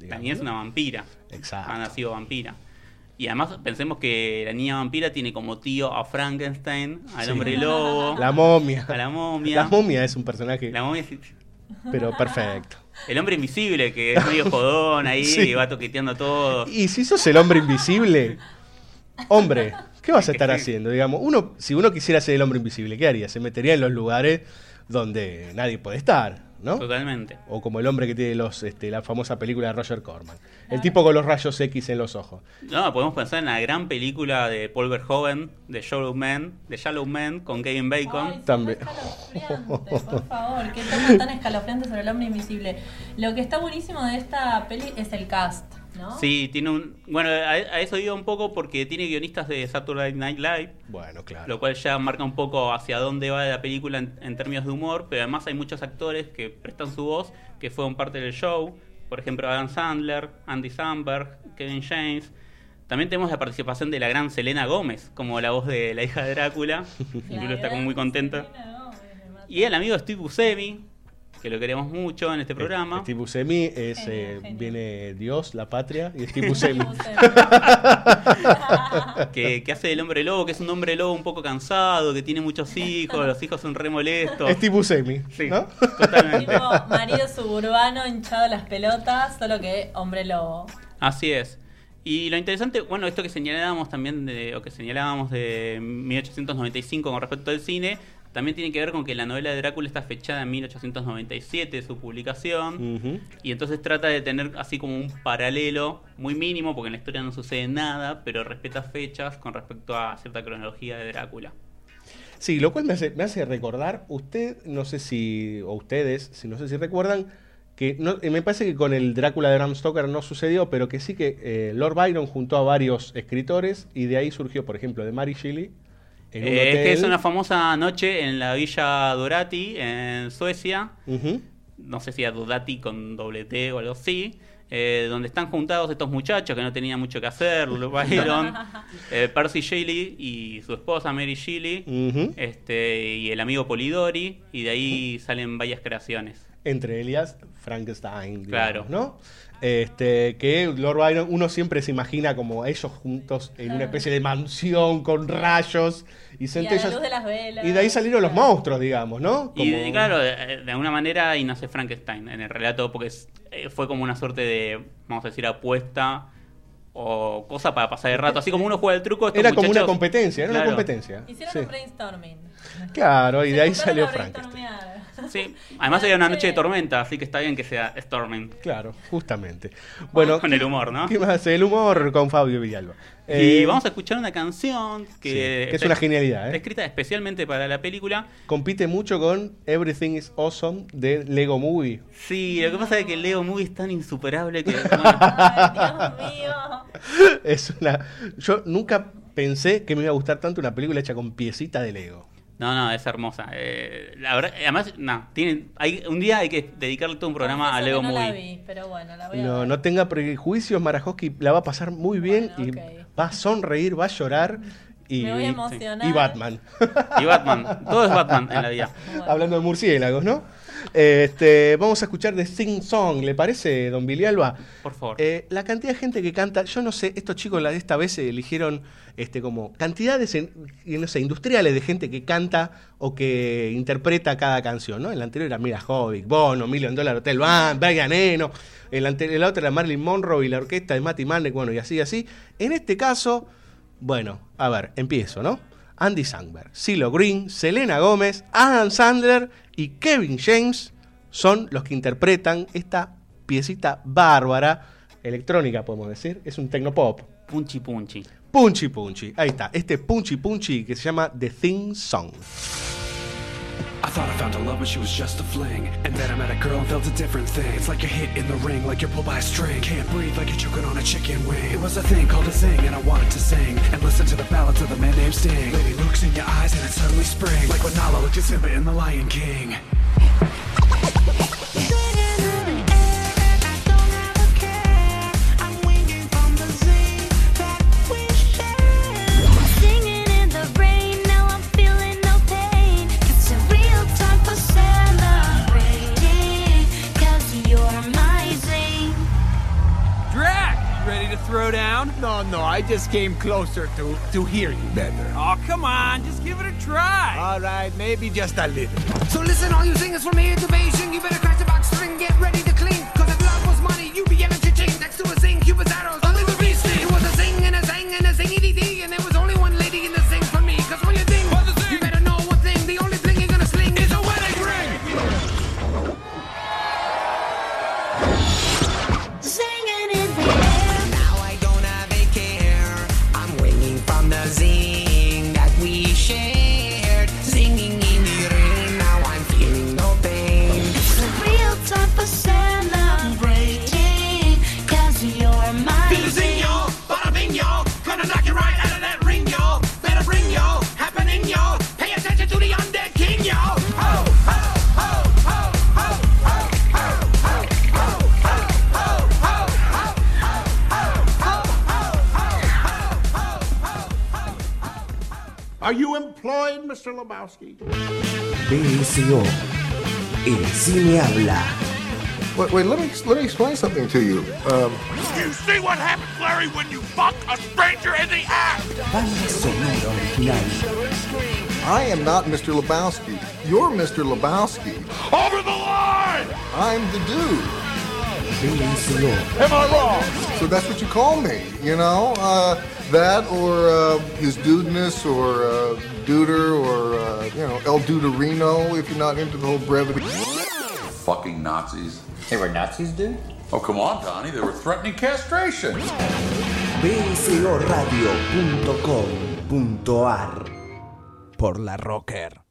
no. La niña es una vampira. Exacto. Ha nacido vampira. Y además pensemos que la niña vampira tiene como tío a Frankenstein, al Sí. hombre lobo. La momia. A la momia. La momia es un personaje, La momia es pero perfecto. el hombre invisible, que es medio jodón ahí Sí. y va toqueteando todo. Y si sos el hombre invisible, hombre, ¿qué vas a estar haciendo? Digamos, uno, si uno quisiera ser el hombre invisible, ¿qué haría? Se metería en los lugares donde nadie puede estar, ¿no? Totalmente. O como el hombre que tiene los, este, la famosa película de Roger Corman. El tipo con los rayos X en los ojos. No, podemos pensar en la gran película de Paul Verhoeven, de Shallow Man, de Shallow Man con Kevin Bacon. También. Por favor, qué tema tan escalofriante sobre el hombre invisible. Lo que está buenísimo de esta peli es el cast, ¿no? Sí, tiene un. Bueno, a, a eso iba un poco porque tiene guionistas de Saturday Night Live. Bueno, claro. Lo cual ya marca un poco hacia dónde va la película en, en términos de humor, pero además hay muchos actores que prestan su voz, que fueron parte del show. Por ejemplo, Adam Sandler, Andy Samberg, Kevin James. También tenemos la participación de la gran Selena Gómez, como la voz de la hija de Drácula. Incluso está como muy contenta. Y el amigo Steve Buscemi, que lo queremos mucho en este programa. Steve Buscemi es, eh, viene Dios, la patria, y Steve Buscemi. que, que hace del hombre lobo, que es un hombre lobo un poco cansado, que tiene muchos hijos, los hijos son re molestos. Steve Buscemi, Sí, ¿no? totalmente. Tipo marido suburbano hinchado las pelotas, solo que hombre lobo. Así es. Y lo interesante, bueno, esto que señalábamos también, de, o que señalábamos de 1895 con respecto al cine, también tiene que ver con que la novela de Drácula está fechada en 1897, su publicación, y entonces trata de tener así como un paralelo muy mínimo, porque en la historia no sucede nada, pero respeta fechas con respecto a cierta cronología de Drácula. Sí, lo cual me hace, me hace recordar, usted, no sé si, o ustedes, si no sé si recuerdan, que no, eh, me parece que con el Drácula de Bram Stoker no sucedió, pero que sí que eh, Lord Byron juntó a varios escritores y de ahí surgió, por ejemplo, de Mary Shelley En un Eh, es que hotel. es una famosa noche en la villa Dorati, en Suecia. No sé si era Dorati con doble T o algo así. eh, donde están juntados estos muchachos que no tenían mucho que hacer, Byron, eh, Percy Shelley y su esposa Mary Shelley, este, y el amigo Polidori, y de ahí salen varias creaciones. Entre Elias, Frankenstein, digamos, Claro. ¿no? Este, que Lord Byron, uno siempre se imagina como ellos juntos en una especie de mansión con rayos y Y a la centellas. luz de las velas. Y de ahí salieron los monstruos, digamos, ¿no? Y de- claro, de, de alguna manera ahí nace Frankenstein en el relato, porque es- eh, fue como una suerte de, vamos a decir, apuesta o cosa para pasar el rato. Así como uno juega el truco. estos Era como una competencia, era una competencia. Hicieron Sí. un brainstorming. Claro, y Se de ahí salió Frankenstein. Sí, además era una noche de tormenta, así que está bien que sea Storming. Claro, justamente. Bueno, con el humor, ¿no? ¿Qué más? El humor con Fabio Villalba. Y Eh, vamos a escuchar una canción que, Sí, que es una genialidad, ¿eh? escrita especialmente para la película. Compite mucho con Everything is Awesome de Lego Movie. Sí, lo que pasa es que el Lego Movie es tan insuperable que. Es una. Yo nunca pensé que me iba a gustar tanto una película hecha con piecita de Lego. No, no, es hermosa. Eh, la verdad, además, no, tienen, hay, un día hay que dedicarle todo un programa a que no la Movie. vi, pero bueno, la voy a No, ver. no tenga prejuicios, Marajowski la va a pasar muy bien y va a sonreír, va a llorar. Y, Me voy a emocionar. y Batman. Y Batman, todo es Batman en la vida. Hablando de murciélagos, ¿no? Este, vamos a escuchar de Sing Song, ¿le parece, don Bilialba? Por favor. Eh, la cantidad de gente que canta, yo no sé, estos chicos la de esta vez eligieron este, como cantidades, no sé, industriales de gente que canta o que interpreta cada canción, ¿no? En la anterior era Mira Jovic, Bono, Million Dollar Hotel Band, Brian Eno, en la, en la otra era Marilyn Monroe y la orquesta de Matty Malneck, bueno, y así, así. En este caso, bueno, a ver, empiezo, ¿no? Andy Samberg, Silo Green, Selena Gómez, Adam Sandler y Kevin James son los que interpretan esta piecita bárbara, electrónica podemos decir, es un tecnopop. Punchi Punchi. Punchy Punchy, ahí está, este Punchy Punchy que se llama The Thing Song. I thought I found a love, but she was just a fling. And then I met a girl and felt a different thing. It's like a hit in the ring, like you're pulled by a string. Can't breathe like you're choking on a chicken wing. It was a thing called a zing, and I wanted to sing and listen to the ballads of the man named Sting. Lady looks in your eyes, and it suddenly springs, like when Nala looked at Simba in The Lion King. You throw down? No, no, I just came closer to to hear you better. Oh, come on, just give it a try. All right, maybe just a little. So listen, all you singers from here to Beijing, you better crack the box string, get ready to Lebowski? BSO. El cine habla. Wait, wait, let me let me explain something to you. Um, You see what happens, Larry, when you fuck a stranger in the ass? Banda sonora original. I am not Mr. Lebowski. You're Mr. Lebowski. Over the line! I'm the dude. Am I wrong? So that's what you call me, you know? Uh, that or uh, his dudeness or uh, duder or, you know, El Duderino if you're not into the whole brevity. Fucking Nazis. They were Nazis, dude? Oh, come on, Donnie. They were threatening castration. bsoradio.com.ar Por la Rocker.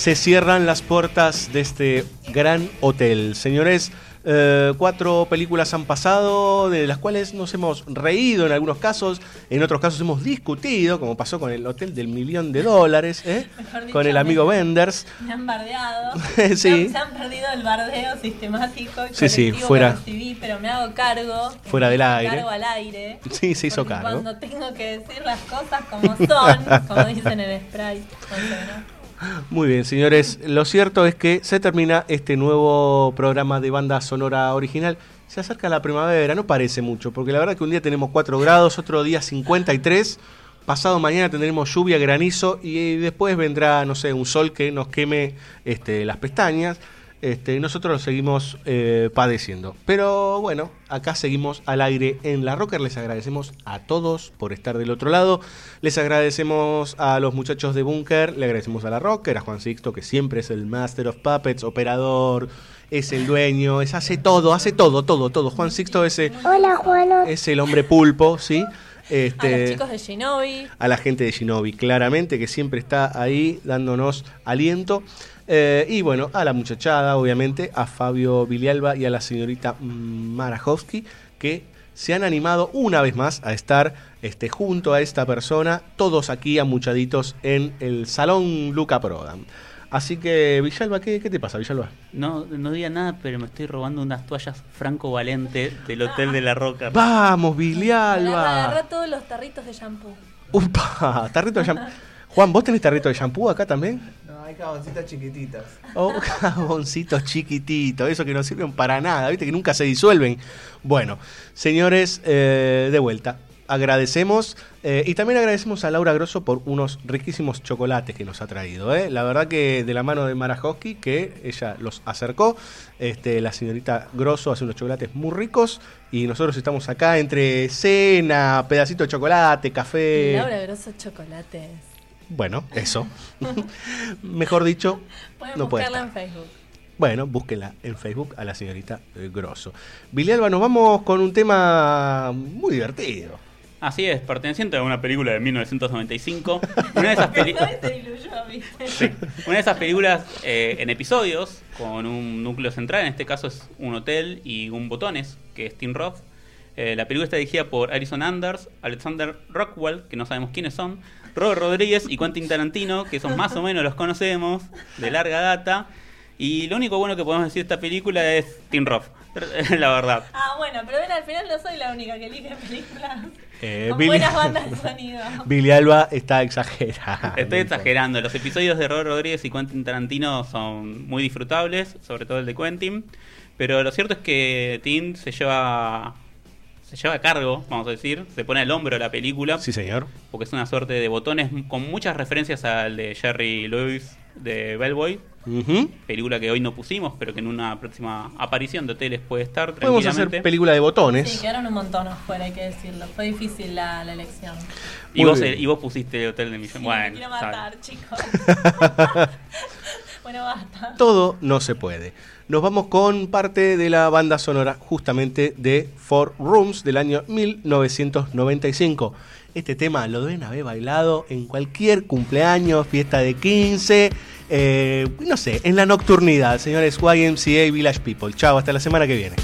Se cierran las puertas de este gran hotel. Señores, eh, cuatro películas han pasado, de las cuales nos hemos reído en algunos casos, en otros casos hemos discutido, como pasó con el Hotel del Millón de Dólares, ¿eh? Dicho, con el amigo Benders. Me han bardeado. Sí. Se, han, se han perdido el bardeo sistemático y Sí, sí, fuera. que recibí, pero me hago cargo. Fuera del aire. Cargo al aire. Sí, se hizo cargo. Cuando tengo que decir las cosas como son, como dicen en el Sprite. funciona. Muy bien, señores. Lo cierto es que se termina este nuevo programa de banda sonora original. Se acerca la primavera, no parece mucho, porque la verdad que un día tenemos 4 grados, otro día 53. Pasado mañana tendremos lluvia, granizo y después vendrá, no sé, un sol que nos queme este, las pestañas. Este, nosotros lo seguimos eh, padeciendo. Pero bueno, acá seguimos al aire en la Rocker. Les agradecemos a todos por estar del otro lado. Les agradecemos a los muchachos de Bunker. Le agradecemos a la Rocker, a Juan Sixto, que siempre es el Master of Puppets, operador, es el dueño, es hace todo, hace todo, todo, todo. Juan Sixto es, Hola, Juan. es el hombre pulpo, ¿sí? A Este, los chicos de Shinobi. a la gente de Shinobi, claramente, que siempre está ahí dándonos aliento. Eh, y bueno, a la muchachada, obviamente, a Fabio Vilialba y a la señorita Marajowski, que se han animado una vez más a estar este, junto a esta persona, todos aquí amuchaditos en el Salón Luca Prodan. Así que, Villalba, ¿qué, qué te pasa, Villalba? No, no diga nada, pero me estoy robando unas toallas Franco Valente del Hotel de la Roca. Vamos, Villalba. agarra todos los tarritos de shampoo. Upa, tarrito de shampoo. Juan, ¿vos tenés tarrito de shampoo acá también? Hay caboncitas chiquititas. Oh, jaboncitos chiquititos, eso que no sirven para nada, viste que nunca se disuelven. Bueno, señores, eh, de vuelta. Agradecemos eh, y también agradecemos a Laura Grosso por unos riquísimos chocolates que nos ha traído. ¿eh? La verdad que de la mano de Marajowski, que ella los acercó, este, la señorita Grosso hace unos chocolates muy ricos y nosotros estamos acá entre cena, pedacito de chocolate, café. Laura Grosso Chocolates. Bueno, eso. Mejor dicho, Pueden no puede buscarla estar. en Facebook. Bueno, búsquenla en Facebook a la señorita Grosso. Vilialba, nos vamos con un tema muy divertido. Así es, perteneciente a una película de 1995. Una de esas, una de esas películas eh, en episodios, con un núcleo central, en este caso es un hotel y un botones, que es Tim Roth. Eh, la película está dirigida por Alison Anders, Alexander Rockwell, que no sabemos quiénes son, Robert Rodríguez y Quentin Tarantino, que son más o menos los conocemos, de larga data. Y lo único bueno que podemos decir de esta película es Tim Roth, la verdad. Ah, bueno, pero ven, al final no soy la única que elige películas Eh, con Billy- buenas bandas de sonido. Vilialba está exagerando. Estoy exagerando. Los episodios de Robert Rodríguez y Quentin Tarantino son muy disfrutables, sobre todo el de Quentin. Pero lo cierto es que Tim se lleva se lleva a cargo, vamos a decir, se pone al hombro la película. Sí, señor. Porque es una suerte de botones con muchas referencias al de Jerry Lewis de Bellboy. Película que hoy no pusimos, pero que en una próxima aparición de hoteles puede estar Podemos hacer tranquilamente. película de botones. Sí, quedaron un montón afuera, hay que decirlo. Fue difícil la, la elección. y, Muy vos, bien. y vos pusiste el hotel de Millón. Sí, bueno, me quiero matar, chicos. basta. Todo no se puede. Nos vamos con parte de la banda sonora justamente de Four Rooms del año 1995. Este tema lo deben haber bailado en cualquier cumpleaños, fiesta de 15, eh, no sé, en la nocturnidad, señores YMCA Village People. Chao, hasta la semana que viene.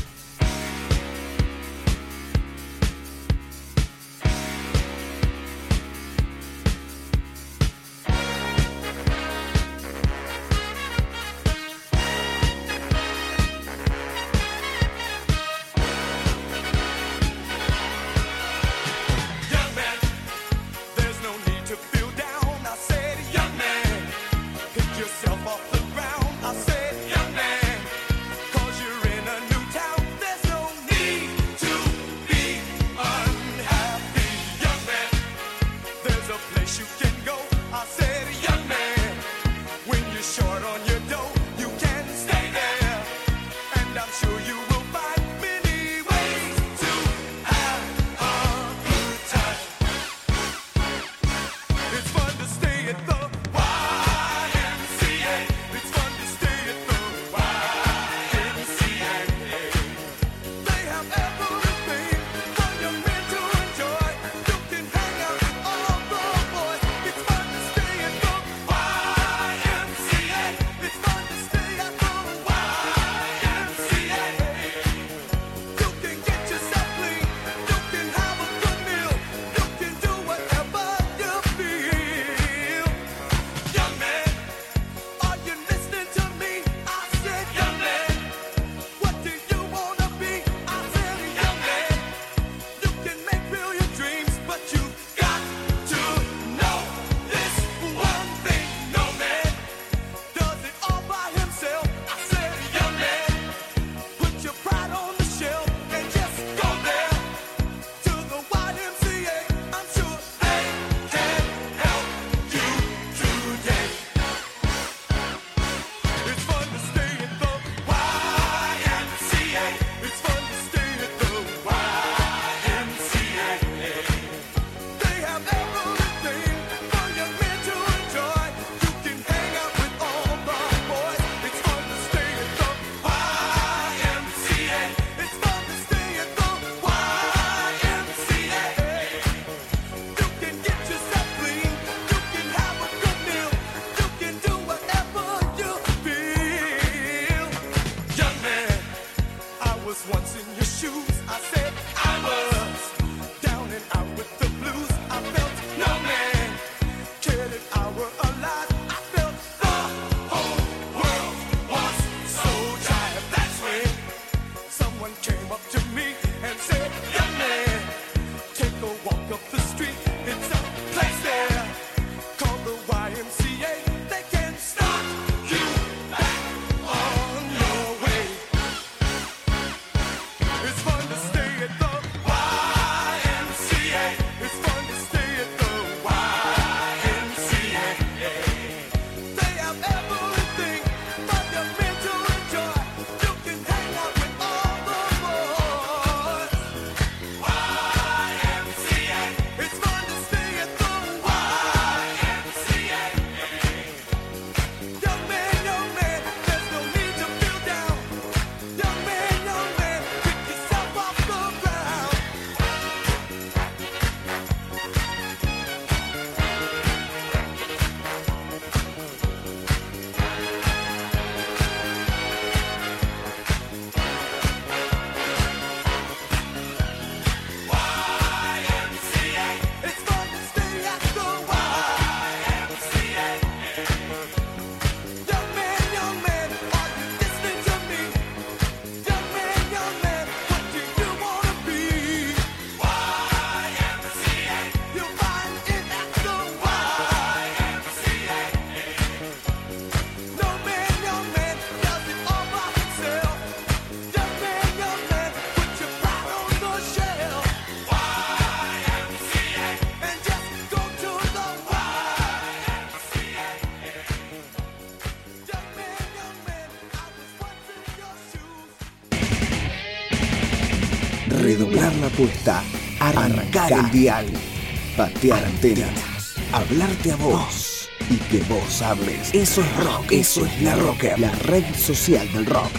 La apuesta, arrancar el dial, patear antenas, hablarte a vos y que vos hables. Eso es rock, eso es la rocker, la red social del rock.